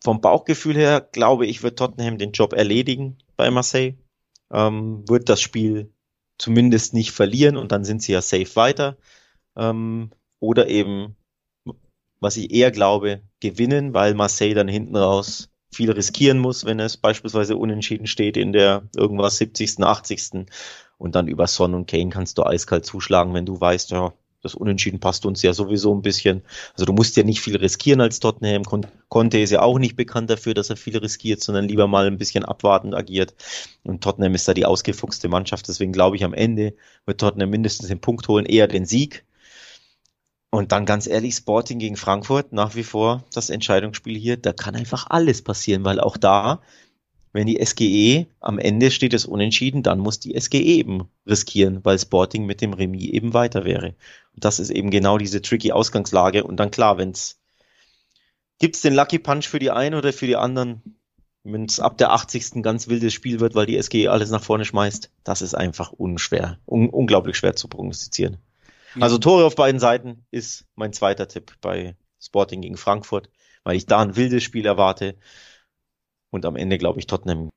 Vom Bauchgefühl her glaube ich, wird Tottenham den Job erledigen bei Marseille. Ähm, wird das Spiel zumindest nicht verlieren und dann sind sie ja safe weiter. Ähm, oder eben, was ich eher glaube, gewinnen, weil Marseille dann hinten raus viel riskieren muss, wenn es beispielsweise unentschieden steht in der irgendwas 70., 80. Und dann über Son und Kane kannst du eiskalt zuschlagen, wenn du weißt, ja, das Unentschieden passt uns ja sowieso ein bisschen. Also du musst ja nicht viel riskieren als Tottenham. Con Conte ist ja auch nicht bekannt dafür, dass er viel riskiert, sondern lieber mal ein bisschen abwartend agiert. Und Tottenham ist da die ausgefuchste Mannschaft. Deswegen glaube ich, am Ende wird Tottenham mindestens den Punkt holen, eher den Sieg. Und dann ganz ehrlich, Sporting gegen Frankfurt, nach wie vor das Entscheidungsspiel hier, da kann einfach alles passieren, weil auch da wenn die SGE am Ende steht es unentschieden, dann muss die SGE eben riskieren, weil Sporting mit dem Remis eben weiter wäre. Und das ist eben genau diese tricky Ausgangslage. Und dann klar, wenn's Gibt es den Lucky Punch für die einen oder für die anderen? Wenn es ab der 80. ganz wildes Spiel wird, weil die SG alles nach vorne schmeißt, das ist einfach unschwer, un unglaublich schwer zu prognostizieren. Ja. Also Tore auf beiden Seiten ist mein zweiter Tipp bei Sporting gegen Frankfurt, weil ich da ein wildes Spiel erwarte. Und am Ende glaube ich Tottenham.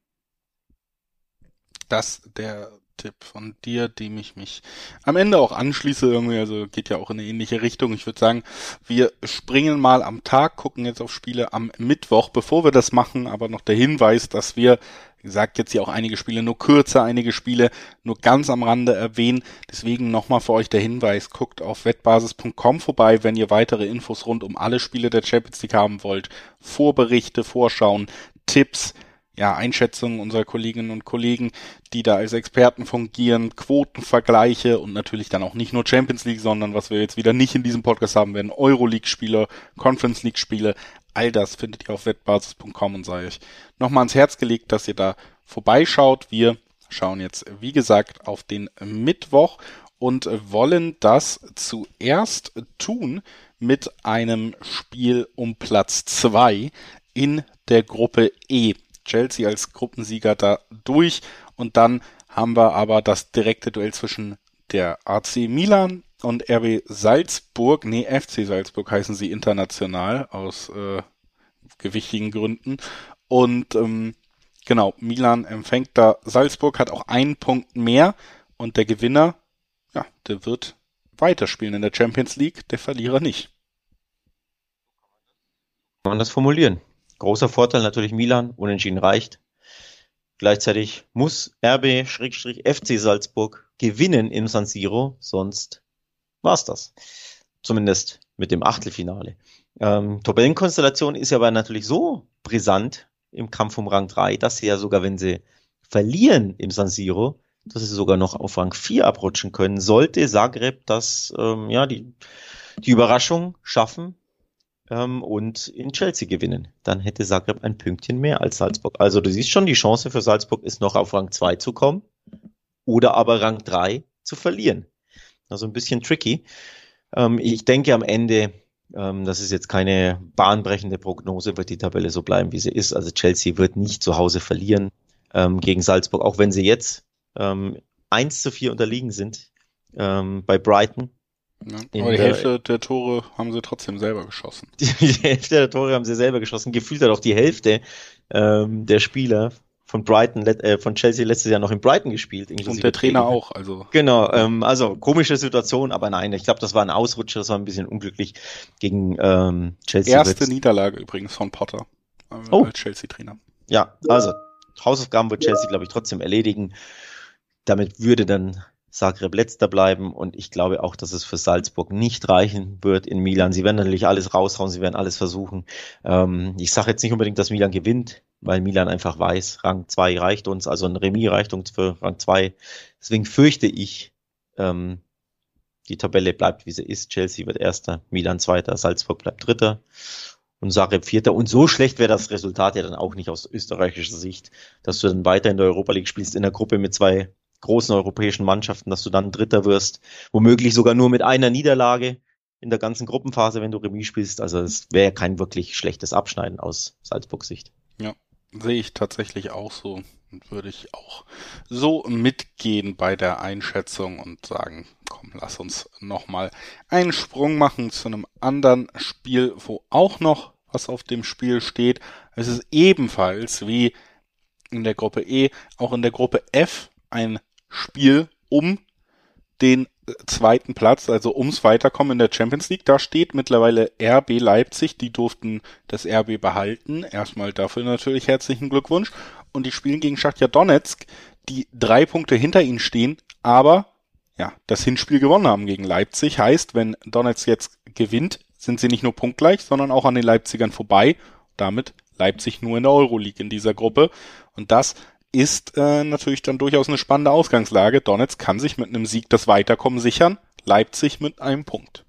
Das der Tipp von dir, dem ich mich am Ende auch anschließe irgendwie, also geht ja auch in eine ähnliche Richtung. Ich würde sagen, wir springen mal am Tag, gucken jetzt auf Spiele am Mittwoch. Bevor wir das machen, aber noch der Hinweis, dass wir, wie gesagt, jetzt hier auch einige Spiele nur kürzer, einige Spiele nur ganz am Rande erwähnen. Deswegen nochmal für euch der Hinweis, guckt auf wettbasis.com vorbei, wenn ihr weitere Infos rund um alle Spiele der Champions League haben wollt. Vorberichte, Vorschauen, Tipps, ja, Einschätzungen unserer Kolleginnen und Kollegen, die da als Experten fungieren, Quotenvergleiche und natürlich dann auch nicht nur Champions League, sondern was wir jetzt wieder nicht in diesem Podcast haben werden, Euroleague-Spiele, Conference League-Spiele, all das findet ihr auf wettbasis.com und sei euch nochmal ans Herz gelegt, dass ihr da vorbeischaut. Wir schauen jetzt, wie gesagt, auf den Mittwoch und wollen das zuerst tun mit einem Spiel um Platz zwei in der Gruppe E. Chelsea als Gruppensieger da durch. Und dann haben wir aber das direkte Duell zwischen der AC Milan und RB Salzburg. Nee, FC Salzburg heißen sie international aus äh, gewichtigen Gründen. Und ähm, genau, Milan empfängt da Salzburg, hat auch einen Punkt mehr. Und der Gewinner, ja, der wird weiterspielen in der Champions League, der Verlierer nicht. Kann man das formulieren? Großer Vorteil natürlich Milan, unentschieden reicht. Gleichzeitig muss RB-FC Salzburg gewinnen im San Siro, sonst war's das. Zumindest mit dem Achtelfinale. Ähm, Tabellenkonstellation ist ja aber natürlich so brisant im Kampf um Rang 3, dass sie ja sogar, wenn sie verlieren im San Siro, dass sie sogar noch auf Rang 4 abrutschen können, sollte Zagreb das, ähm, ja, die, die Überraschung schaffen, ähm, und in Chelsea gewinnen. Dann hätte Zagreb ein Pünktchen mehr als Salzburg. Also du siehst schon, die Chance für Salzburg ist noch auf Rang 2 zu kommen oder aber Rang 3 zu verlieren. Also ein bisschen tricky. Ähm, ich denke am Ende, ähm, das ist jetzt keine bahnbrechende Prognose, wird die Tabelle so bleiben, wie sie ist. Also Chelsea wird nicht zu Hause verlieren ähm, gegen Salzburg, auch wenn sie jetzt ähm, 1 zu 4 unterliegen sind ähm, bei Brighton ja, aber die Hälfte der Tore haben sie trotzdem selber geschossen. Die, [laughs] die Hälfte der Tore haben sie selber geschossen. Gefühlt hat auch die Hälfte ähm, der Spieler von Brighton, äh, von Chelsea letztes Jahr noch in Brighton gespielt. Und der Trainer auch, also. Genau, ähm, also komische Situation, aber nein, ich glaube, das war ein Ausrutscher, das war ein bisschen unglücklich gegen ähm, Chelsea. Erste Niederlage übrigens von Potter äh, oh. als Chelsea-Trainer. Ja, also Hausaufgaben wird Chelsea, glaube ich, trotzdem erledigen. Damit würde dann Zagreb letzter bleiben und ich glaube auch, dass es für Salzburg nicht reichen wird in Milan. Sie werden natürlich alles raushauen, sie werden alles versuchen. Ähm, ich sage jetzt nicht unbedingt, dass Milan gewinnt, weil Milan einfach weiß, Rang 2 reicht uns, also ein Remis reicht uns für Rang 2. Deswegen fürchte ich, ähm, die Tabelle bleibt wie sie ist. Chelsea wird erster, Milan zweiter, Salzburg bleibt dritter und Zagreb vierter. Und so schlecht wäre das Resultat ja dann auch nicht aus österreichischer Sicht, dass du dann weiter in der Europa League spielst in der Gruppe mit zwei großen europäischen Mannschaften, dass du dann Dritter wirst, womöglich sogar nur mit einer Niederlage in der ganzen Gruppenphase, wenn du Remis spielst. Also es wäre kein wirklich schlechtes Abschneiden aus Salzburgs Sicht. Ja, sehe ich tatsächlich auch so und würde ich auch so mitgehen bei der Einschätzung und sagen, komm, lass uns nochmal einen Sprung machen zu einem anderen Spiel, wo auch noch was auf dem Spiel steht. Es ist ebenfalls wie in der Gruppe E, auch in der Gruppe F ein Spiel um den äh, zweiten Platz, also ums Weiterkommen in der Champions League. Da steht mittlerweile RB Leipzig, die durften das RB behalten. Erstmal dafür natürlich herzlichen Glückwunsch. Und die spielen gegen Schachtja Donetsk, die drei Punkte hinter ihnen stehen, aber ja, das Hinspiel gewonnen haben gegen Leipzig. Heißt, wenn Donetsk jetzt gewinnt, sind sie nicht nur punktgleich, sondern auch an den Leipzigern vorbei. Damit Leipzig nur in der Euroleague in dieser Gruppe. Und das ist äh, natürlich dann durchaus eine spannende Ausgangslage. Donetsk kann sich mit einem Sieg das Weiterkommen sichern, Leipzig mit einem Punkt.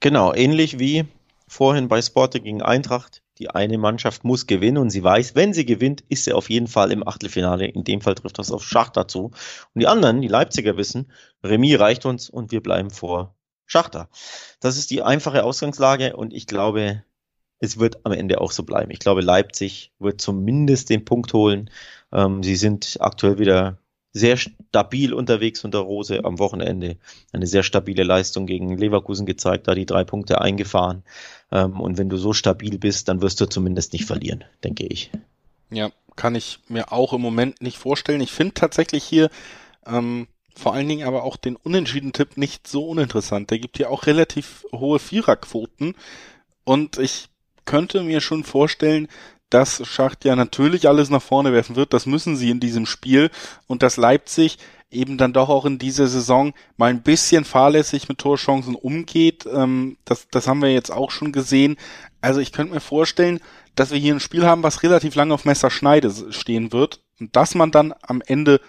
Genau, ähnlich wie vorhin bei Sporting gegen Eintracht. Die eine Mannschaft muss gewinnen und sie weiß, wenn sie gewinnt, ist sie auf jeden Fall im Achtelfinale. In dem Fall trifft das auf Schachter zu. Und die anderen, die Leipziger wissen, Remis reicht uns und wir bleiben vor Schachter. Das ist die einfache Ausgangslage und ich glaube, es wird am Ende auch so bleiben. Ich glaube, Leipzig wird zumindest den Punkt holen. Ähm, sie sind aktuell wieder sehr stabil unterwegs unter Rose am Wochenende. Eine sehr stabile Leistung gegen Leverkusen gezeigt, da die drei Punkte eingefahren. Ähm, und wenn du so stabil bist, dann wirst du zumindest nicht verlieren, denke ich. Ja, kann ich mir auch im Moment nicht vorstellen. Ich finde tatsächlich hier ähm, vor allen Dingen aber auch den Unentschieden-Tipp nicht so uninteressant. Der gibt hier auch relativ hohe Viererquoten. Und ich könnte mir schon vorstellen, dass Schacht ja natürlich alles nach vorne werfen wird. Das müssen sie in diesem Spiel. Und dass Leipzig eben dann doch auch in dieser Saison mal ein bisschen fahrlässig mit Torchancen umgeht. Ähm, das, das haben wir jetzt auch schon gesehen. Also ich könnte mir vorstellen, dass wir hier ein Spiel haben, was relativ lange auf Messerschneide stehen wird. Und dass man dann am Ende,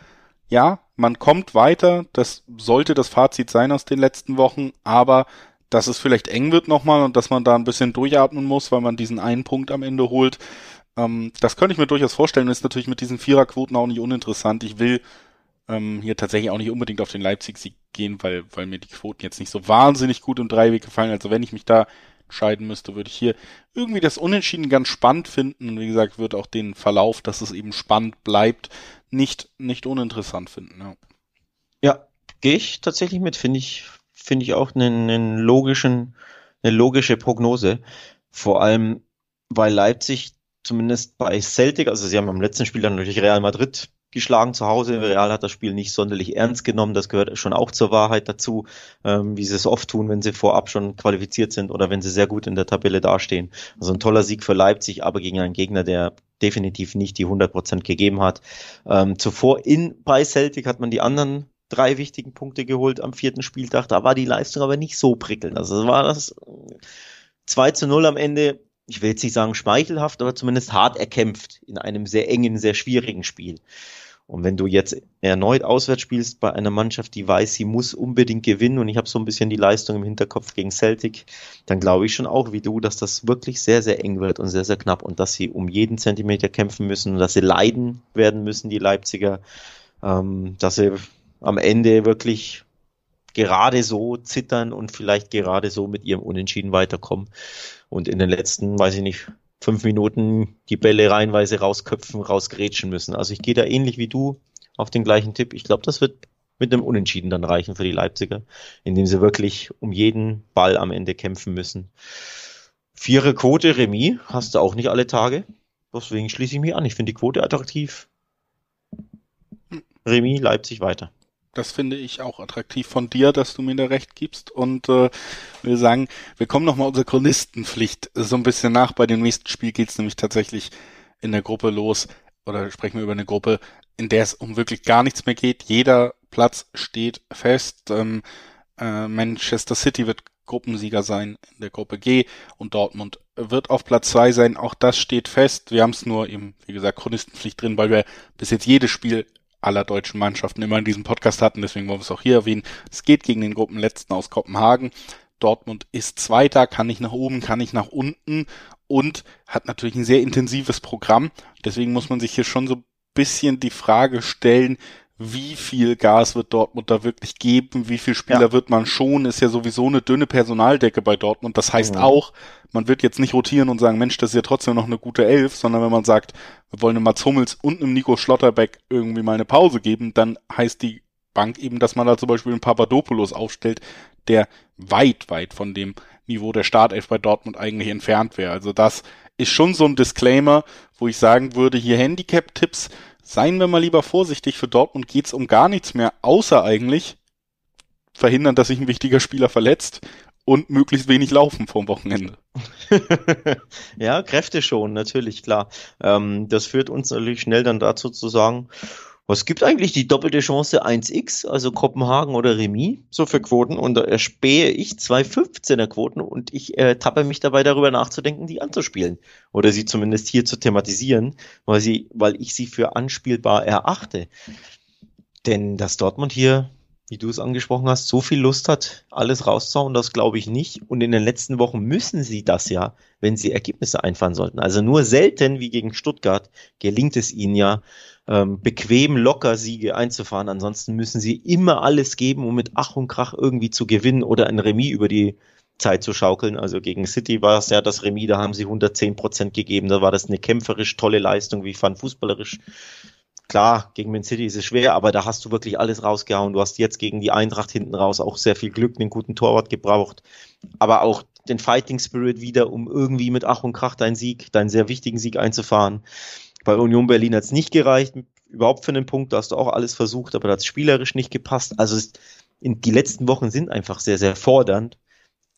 ja, man kommt weiter. Das sollte das Fazit sein aus den letzten Wochen. Aber dass es vielleicht eng wird nochmal und dass man da ein bisschen durchatmen muss, weil man diesen einen Punkt am Ende holt. Ähm, das könnte ich mir durchaus vorstellen. Ist natürlich mit diesen Viererquoten auch nicht uninteressant. Ich will ähm, hier tatsächlich auch nicht unbedingt auf den Leipzig-Sieg gehen, weil, weil mir die Quoten jetzt nicht so wahnsinnig gut im Dreiweg gefallen. Also wenn ich mich da entscheiden müsste, würde ich hier irgendwie das Unentschieden ganz spannend finden. Und wie gesagt, würde auch den Verlauf, dass es eben spannend bleibt, nicht, nicht uninteressant finden. Ja, ja gehe ich tatsächlich mit. Finde ich, finde ich auch einen, einen logischen, eine logische Prognose. Vor allem, weil Leipzig zumindest bei Celtic, also sie haben am letzten Spiel dann natürlich Real Madrid geschlagen zu Hause. Real hat das Spiel nicht sonderlich ernst genommen. Das gehört schon auch zur Wahrheit dazu, ähm, wie sie es oft tun, wenn sie vorab schon qualifiziert sind oder wenn sie sehr gut in der Tabelle dastehen. Also ein toller Sieg für Leipzig, aber gegen einen Gegner, der definitiv nicht die 100 Prozent gegeben hat. Ähm, zuvor in bei Celtic hat man die anderen drei wichtigen Punkte geholt am vierten Spieltag. Da war die Leistung aber nicht so prickelnd. Also war das 2 zu 0 am Ende. Ich will jetzt nicht sagen schmeichelhaft, aber zumindest hart erkämpft in einem sehr engen, sehr schwierigen Spiel. Und wenn du jetzt erneut auswärts spielst bei einer Mannschaft, die weiß, sie muss unbedingt gewinnen, und ich habe so ein bisschen die Leistung im Hinterkopf gegen Celtic, dann glaube ich schon auch wie du, dass das wirklich sehr, sehr eng wird und sehr, sehr knapp und dass sie um jeden Zentimeter kämpfen müssen und dass sie leiden werden müssen, die Leipziger, ähm, dass sie am Ende wirklich gerade so zittern und vielleicht gerade so mit ihrem Unentschieden weiterkommen und in den letzten, weiß ich nicht, fünf Minuten die Bälle reihenweise rausköpfen, rausgrätschen müssen. Also ich gehe da ähnlich wie du auf den gleichen Tipp. Ich glaube, das wird mit einem Unentschieden dann reichen für die Leipziger, indem sie wirklich um jeden Ball am Ende kämpfen müssen. Vierer Quote Remis hast du auch nicht alle Tage. Deswegen schließe ich mich an. Ich finde die Quote attraktiv. Remis, Leipzig weiter das finde ich auch attraktiv von dir, dass du mir da recht gibst. Und äh, wir sagen, wir kommen nochmal unserer Chronistenpflicht so ein bisschen nach. Bei dem nächsten Spiel geht's nämlich tatsächlich in der Gruppe los. Oder sprechen wir über eine Gruppe, in der es um wirklich gar nichts mehr geht. Jeder Platz steht fest. Ähm, äh, Manchester City wird Gruppensieger sein in der Gruppe G und Dortmund wird auf Platz zwei sein. Auch das steht fest. Wir haben es nur eben, wie gesagt, Chronistenpflicht drin, weil wir bis jetzt jedes Spiel aller deutschen Mannschaften immer in diesem Podcast hatten, deswegen wollen wir es auch hier erwähnen. Es geht gegen den Gruppenletzten aus Kopenhagen. Dortmund ist Zweiter, kann nicht nach oben, kann nicht nach unten und hat natürlich ein sehr intensives Programm. Deswegen muss man sich hier schon so ein bisschen die Frage stellen, wie viel Gas wird Dortmund da wirklich geben, wie viel Spieler ja. wird man schon, ist ja sowieso eine dünne Personaldecke bei Dortmund. Das heißt mhm. auch, man wird jetzt nicht rotieren und sagen, Mensch, das ist ja trotzdem noch eine gute Elf, sondern wenn man sagt, wir wollen einem Mats Hummels und einem Nico Schlotterbeck irgendwie mal eine Pause geben, dann heißt die Bank eben, dass man da zum Beispiel einen Papadopoulos aufstellt, der weit, weit von dem Niveau der Startelf bei Dortmund eigentlich entfernt wäre. Also das ist schon so ein Disclaimer, wo ich sagen würde, hier Handicap-Tipps, seien wir mal lieber vorsichtig, für Dortmund geht's um gar nichts mehr, außer eigentlich verhindern, dass sich ein wichtiger Spieler verletzt und möglichst wenig laufen vom Wochenende. [laughs] ja, Kräfte schon, natürlich, klar. Ähm, das führt uns natürlich schnell dann dazu zu sagen, was gibt eigentlich die doppelte Chance 1x, also Kopenhagen oder Remis, so für Quoten? Und da erspähe ich zwei 15er Quoten und ich äh, tappe mich dabei darüber nachzudenken, die anzuspielen. Oder sie zumindest hier zu thematisieren, weil, sie, weil ich sie für anspielbar erachte. Denn dass Dortmund hier wie du es angesprochen hast, so viel Lust hat, alles rauszuhauen, das glaube ich nicht. Und in den letzten Wochen müssen sie das ja, wenn sie Ergebnisse einfahren sollten. Also nur selten wie gegen Stuttgart gelingt es ihnen ja, ähm, bequem locker Siege einzufahren. Ansonsten müssen sie immer alles geben, um mit Ach und Krach irgendwie zu gewinnen oder ein Remis über die Zeit zu schaukeln. Also gegen City war es ja das Remis, da haben sie 110 Prozent gegeben. Da war das eine kämpferisch tolle Leistung, wie ich fand, fußballerisch. Klar, gegen Man City ist es schwer, aber da hast du wirklich alles rausgehauen. Du hast jetzt gegen die Eintracht hinten raus auch sehr viel Glück, einen guten Torwart gebraucht. Aber auch den Fighting Spirit wieder, um irgendwie mit Ach und Krach deinen Sieg, deinen sehr wichtigen Sieg einzufahren. Bei Union Berlin hat es nicht gereicht, überhaupt für einen Punkt. Da hast du auch alles versucht, aber da hat es spielerisch nicht gepasst. Also es, die letzten Wochen sind einfach sehr, sehr fordernd.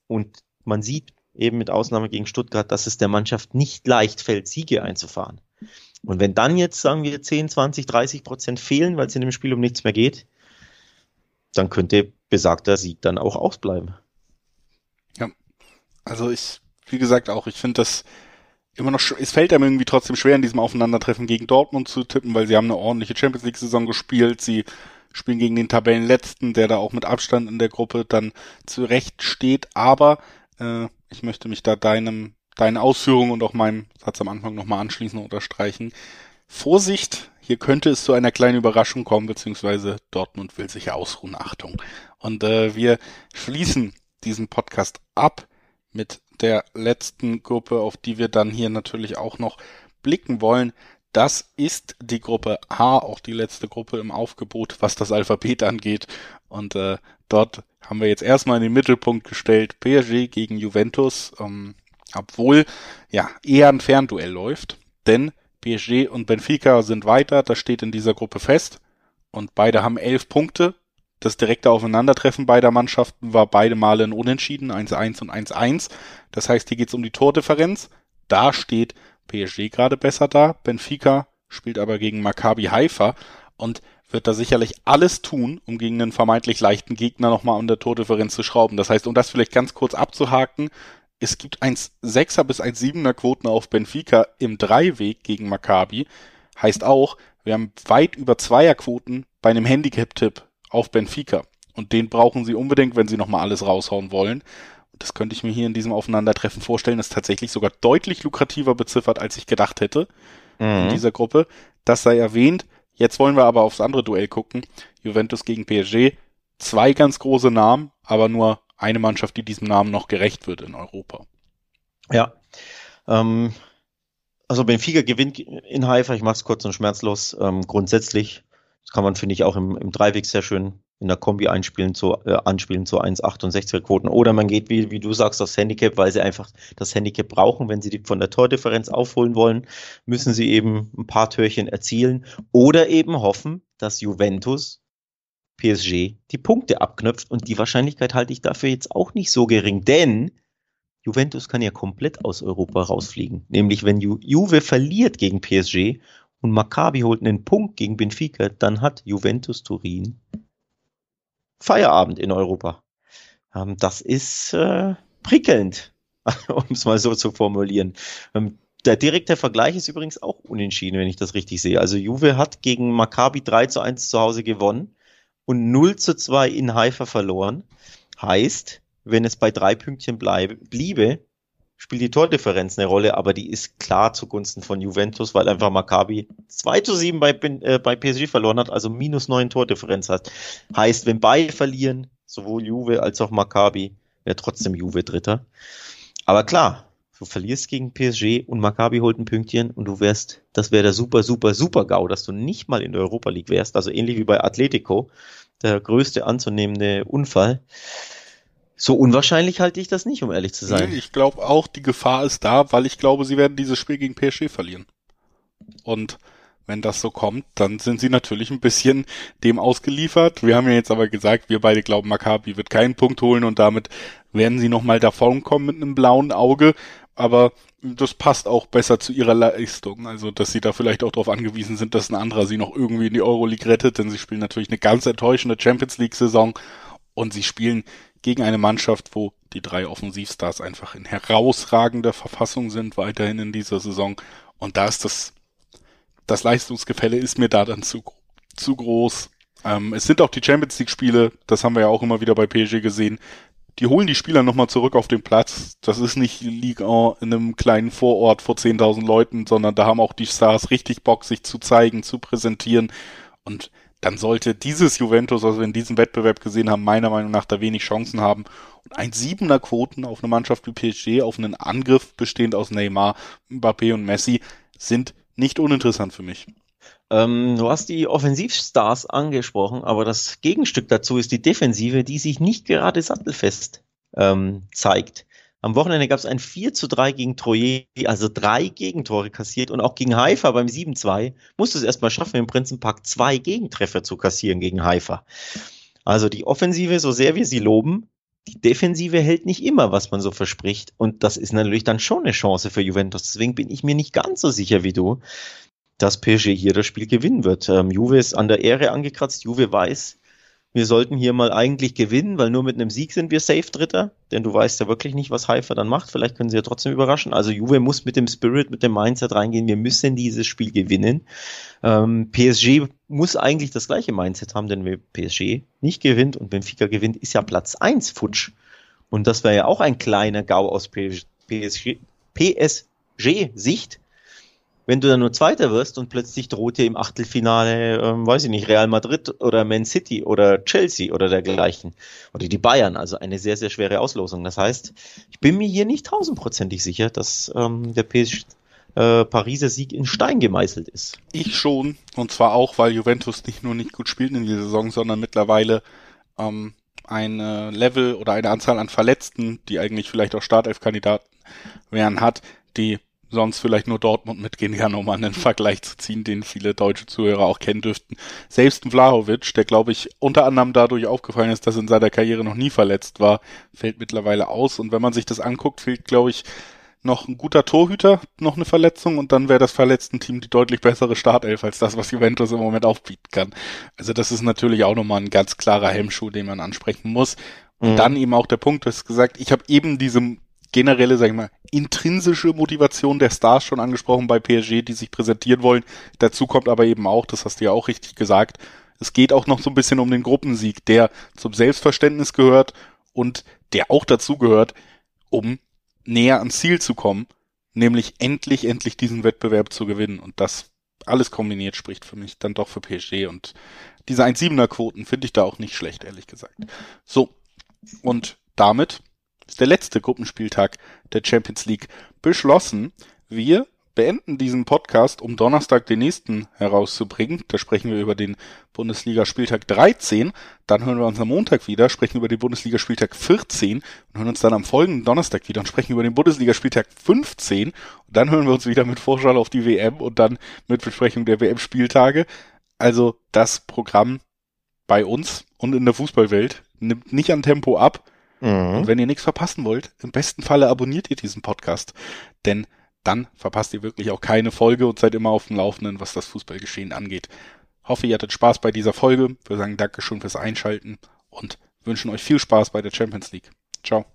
Und man sieht eben mit Ausnahme gegen Stuttgart, dass es der Mannschaft nicht leicht fällt, Siege einzufahren. Und wenn dann jetzt, sagen wir, 10, 20, 30 Prozent fehlen, weil es in dem Spiel um nichts mehr geht, dann könnte besagter Sieg dann auch ausbleiben. Ja, also ich, wie gesagt auch, ich finde das immer noch, es fällt einem irgendwie trotzdem schwer, in diesem Aufeinandertreffen gegen Dortmund zu tippen, weil sie haben eine ordentliche Champions League Saison gespielt, sie spielen gegen den Tabellenletzten, der da auch mit Abstand in der Gruppe dann zurecht steht. Aber äh, ich möchte mich da deinem, deinen Ausführungen und auch meinem Satz am Anfang nochmal anschließen und unterstreichen. Vorsicht, hier könnte es zu einer kleinen Überraschung kommen, beziehungsweise Dortmund will sich ausruhen. Achtung. Und äh, wir schließen diesen Podcast ab mit der letzten Gruppe, auf die wir dann hier natürlich auch noch blicken wollen. Das ist die Gruppe H, auch die letzte Gruppe im Aufgebot, was das Alphabet angeht. Und äh, dort haben wir jetzt erstmal in den Mittelpunkt gestellt PSG gegen Juventus, ähm, obwohl ja eher ein Fernduell läuft. Denn PSG und Benfica sind weiter, das steht in dieser Gruppe fest. Und beide haben elf Punkte. Das direkte Aufeinandertreffen beider Mannschaften war beide Male ein Unentschieden, 1-1 und 1-1. Das heißt, hier geht's um die Tordifferenz. Da steht PSG gerade besser da. Benfica spielt aber gegen Maccabi Haifa und wird da sicherlich alles tun, um gegen einen vermeintlich leichten Gegner nochmal an der Tordifferenz zu schrauben. Das heißt, um das vielleicht ganz kurz abzuhaken, es gibt 1,6er bis 1,7er Quoten auf Benfica im Dreiweg gegen Maccabi. Heißt auch, wir haben weit über Zweierquoten bei einem Handicap-Tipp auf Benfica. Und den brauchen sie unbedingt, wenn sie nochmal alles raushauen wollen das könnte ich mir hier in diesem Aufeinandertreffen vorstellen, ist tatsächlich sogar deutlich lukrativer beziffert, als ich gedacht hätte mhm. in dieser Gruppe. Das sei erwähnt. Jetzt wollen wir aber aufs andere Duell gucken. Juventus gegen PSG. Zwei ganz große Namen, aber nur eine Mannschaft, die diesem Namen noch gerecht wird in Europa. Ja. Ähm, also Benfica gewinnt in Haifa, ich mache es kurz und schmerzlos. Ähm, grundsätzlich, das kann man, finde ich, auch im, im Dreiweg sehr schön in der Kombi einspielen zu, äh, anspielen zu 1,68er Quoten. Oder man geht, wie, wie du sagst, aufs Handicap, weil sie einfach das Handicap brauchen. Wenn sie die von der Tordifferenz aufholen wollen, müssen sie eben ein paar Türchen erzielen. Oder eben hoffen, dass Juventus PSG die Punkte abknöpft. Und die Wahrscheinlichkeit halte ich dafür jetzt auch nicht so gering, denn Juventus kann ja komplett aus Europa rausfliegen. Nämlich wenn Ju Juve verliert gegen PSG und Maccabi holt einen Punkt gegen Benfica, dann hat Juventus Turin Feierabend in Europa. Ähm, das ist äh, prickelnd, [laughs] um es mal so zu formulieren. Ähm, der direkte Vergleich ist übrigens auch unentschieden, wenn ich das richtig sehe. Also Juve hat gegen Maccabi 3 zu 1 zu Hause gewonnen und 0 zu 2 in Haifa verloren. Heißt, wenn es bei drei Pünktchen bleibe, bliebe, spielt die Tordifferenz eine Rolle, aber die ist klar zugunsten von Juventus, weil einfach Maccabi 2 zu 7 bei, äh, bei PSG verloren hat, also minus 9 Tordifferenz hat. Heißt, wenn beide verlieren, sowohl Juve als auch Maccabi, wäre trotzdem Juve Dritter. Aber klar, du verlierst gegen PSG und Maccabi holt ein Pünktchen und du wärst, das wäre der super, super, super GAU, dass du nicht mal in der Europa League wärst, also ähnlich wie bei Atletico, der größte anzunehmende Unfall. So unwahrscheinlich halte ich das nicht, um ehrlich zu sein. Nee, ich glaube auch, die Gefahr ist da, weil ich glaube, sie werden dieses Spiel gegen PSG verlieren. Und wenn das so kommt, dann sind sie natürlich ein bisschen dem ausgeliefert. Wir haben ja jetzt aber gesagt, wir beide glauben, Maccabi wird keinen Punkt holen und damit werden sie nochmal davonkommen mit einem blauen Auge. Aber das passt auch besser zu ihrer Leistung. Also, dass sie da vielleicht auch darauf angewiesen sind, dass ein anderer sie noch irgendwie in die Euroleague rettet, denn sie spielen natürlich eine ganz enttäuschende Champions League Saison und sie spielen gegen eine Mannschaft, wo die drei Offensivstars einfach in herausragender Verfassung sind, weiterhin in dieser Saison. Und da ist das, das Leistungsgefälle ist mir da dann zu, zu groß. Ähm, es sind auch die Champions League Spiele, das haben wir ja auch immer wieder bei PSG gesehen. Die holen die Spieler nochmal zurück auf den Platz. Das ist nicht Ligue 1 in einem kleinen Vorort vor 10.000 Leuten, sondern da haben auch die Stars richtig Bock, sich zu zeigen, zu präsentieren. Und dann sollte dieses Juventus, was wir in diesem Wettbewerb gesehen haben, meiner Meinung nach da wenig Chancen haben. Und ein siebener Quoten auf eine Mannschaft wie PSG, auf einen Angriff bestehend aus Neymar, Mbappé und Messi, sind nicht uninteressant für mich. Ähm, du hast die Offensivstars angesprochen, aber das Gegenstück dazu ist die Defensive, die sich nicht gerade sattelfest ähm, zeigt. Am Wochenende gab es ein 4 zu 3 gegen Troje, also drei Gegentore kassiert und auch gegen Haifa beim 7-2 musste es erstmal schaffen, im Prinzenpark zwei Gegentreffer zu kassieren gegen Haifa. Also die Offensive, so sehr wir sie loben, die Defensive hält nicht immer, was man so verspricht. Und das ist natürlich dann schon eine Chance für Juventus. Deswegen bin ich mir nicht ganz so sicher wie du, dass PSG hier das Spiel gewinnen wird. Ähm, Juve ist an der Ehre angekratzt. Juve weiß, wir sollten hier mal eigentlich gewinnen, weil nur mit einem Sieg sind wir safe Dritter, denn du weißt ja wirklich nicht, was Haifa dann macht. Vielleicht können sie ja trotzdem überraschen. Also Juve muss mit dem Spirit, mit dem Mindset reingehen. Wir müssen dieses Spiel gewinnen. Ähm, PSG muss eigentlich das gleiche Mindset haben, denn wenn PSG nicht gewinnt und Benfica gewinnt, ist ja Platz eins futsch. Und das wäre ja auch ein kleiner Gau aus PSG-Sicht. Wenn du dann nur Zweiter wirst und plötzlich droht dir im Achtelfinale, ähm, weiß ich nicht, Real Madrid oder Man City oder Chelsea oder dergleichen oder die Bayern, also eine sehr, sehr schwere Auslosung. Das heißt, ich bin mir hier nicht tausendprozentig sicher, dass ähm, der PSG äh, Pariser Sieg in Stein gemeißelt ist. Ich schon, und zwar auch, weil Juventus nicht nur nicht gut spielt in dieser Saison, sondern mittlerweile ähm, ein Level oder eine Anzahl an Verletzten, die eigentlich vielleicht auch Startelf-Kandidaten wären, hat, die sonst vielleicht nur Dortmund mitgehen kann, um einen Vergleich zu ziehen, den viele deutsche Zuhörer auch kennen dürften. Selbst ein Vlahovic, der glaube ich unter anderem dadurch aufgefallen ist, dass er in seiner Karriere noch nie verletzt war, fällt mittlerweile aus. Und wenn man sich das anguckt, fehlt glaube ich noch ein guter Torhüter, noch eine Verletzung und dann wäre das verletzten Team die deutlich bessere Startelf als das, was Juventus im Moment aufbieten kann. Also das ist natürlich auch nochmal ein ganz klarer Hemmschuh, den man ansprechen muss. Und mhm. dann eben auch der Punkt, du hast gesagt, ich habe eben diesem generelle, sag ich mal, intrinsische Motivation der Stars schon angesprochen bei PSG, die sich präsentieren wollen. Dazu kommt aber eben auch, das hast du ja auch richtig gesagt, es geht auch noch so ein bisschen um den Gruppensieg, der zum Selbstverständnis gehört und der auch dazu gehört, um näher ans Ziel zu kommen, nämlich endlich, endlich diesen Wettbewerb zu gewinnen. Und das alles kombiniert spricht für mich dann doch für PSG und diese 1,7er Quoten finde ich da auch nicht schlecht, ehrlich gesagt. So. Und damit ist der letzte Gruppenspieltag der Champions League beschlossen. Wir beenden diesen Podcast, um Donnerstag den nächsten herauszubringen. Da sprechen wir über den Bundesliga-Spieltag 13. Dann hören wir uns am Montag wieder, sprechen über den Bundesliga-Spieltag 14 und hören uns dann am folgenden Donnerstag wieder und sprechen über den Bundesliga-Spieltag 15. Und dann hören wir uns wieder mit Vorschau auf die WM und dann mit Besprechung der WM-Spieltage. Also das Programm bei uns und in der Fußballwelt nimmt nicht an Tempo ab. Mhm. Und wenn ihr nichts verpassen wollt, im besten Falle abonniert ihr diesen Podcast, denn dann verpasst ihr wirklich auch keine Folge und seid immer auf dem Laufenden, was das Fußballgeschehen angeht. Hoffe, ihr hattet Spaß bei dieser Folge. Wir sagen Dankeschön fürs Einschalten und wünschen euch viel Spaß bei der Champions League. Ciao.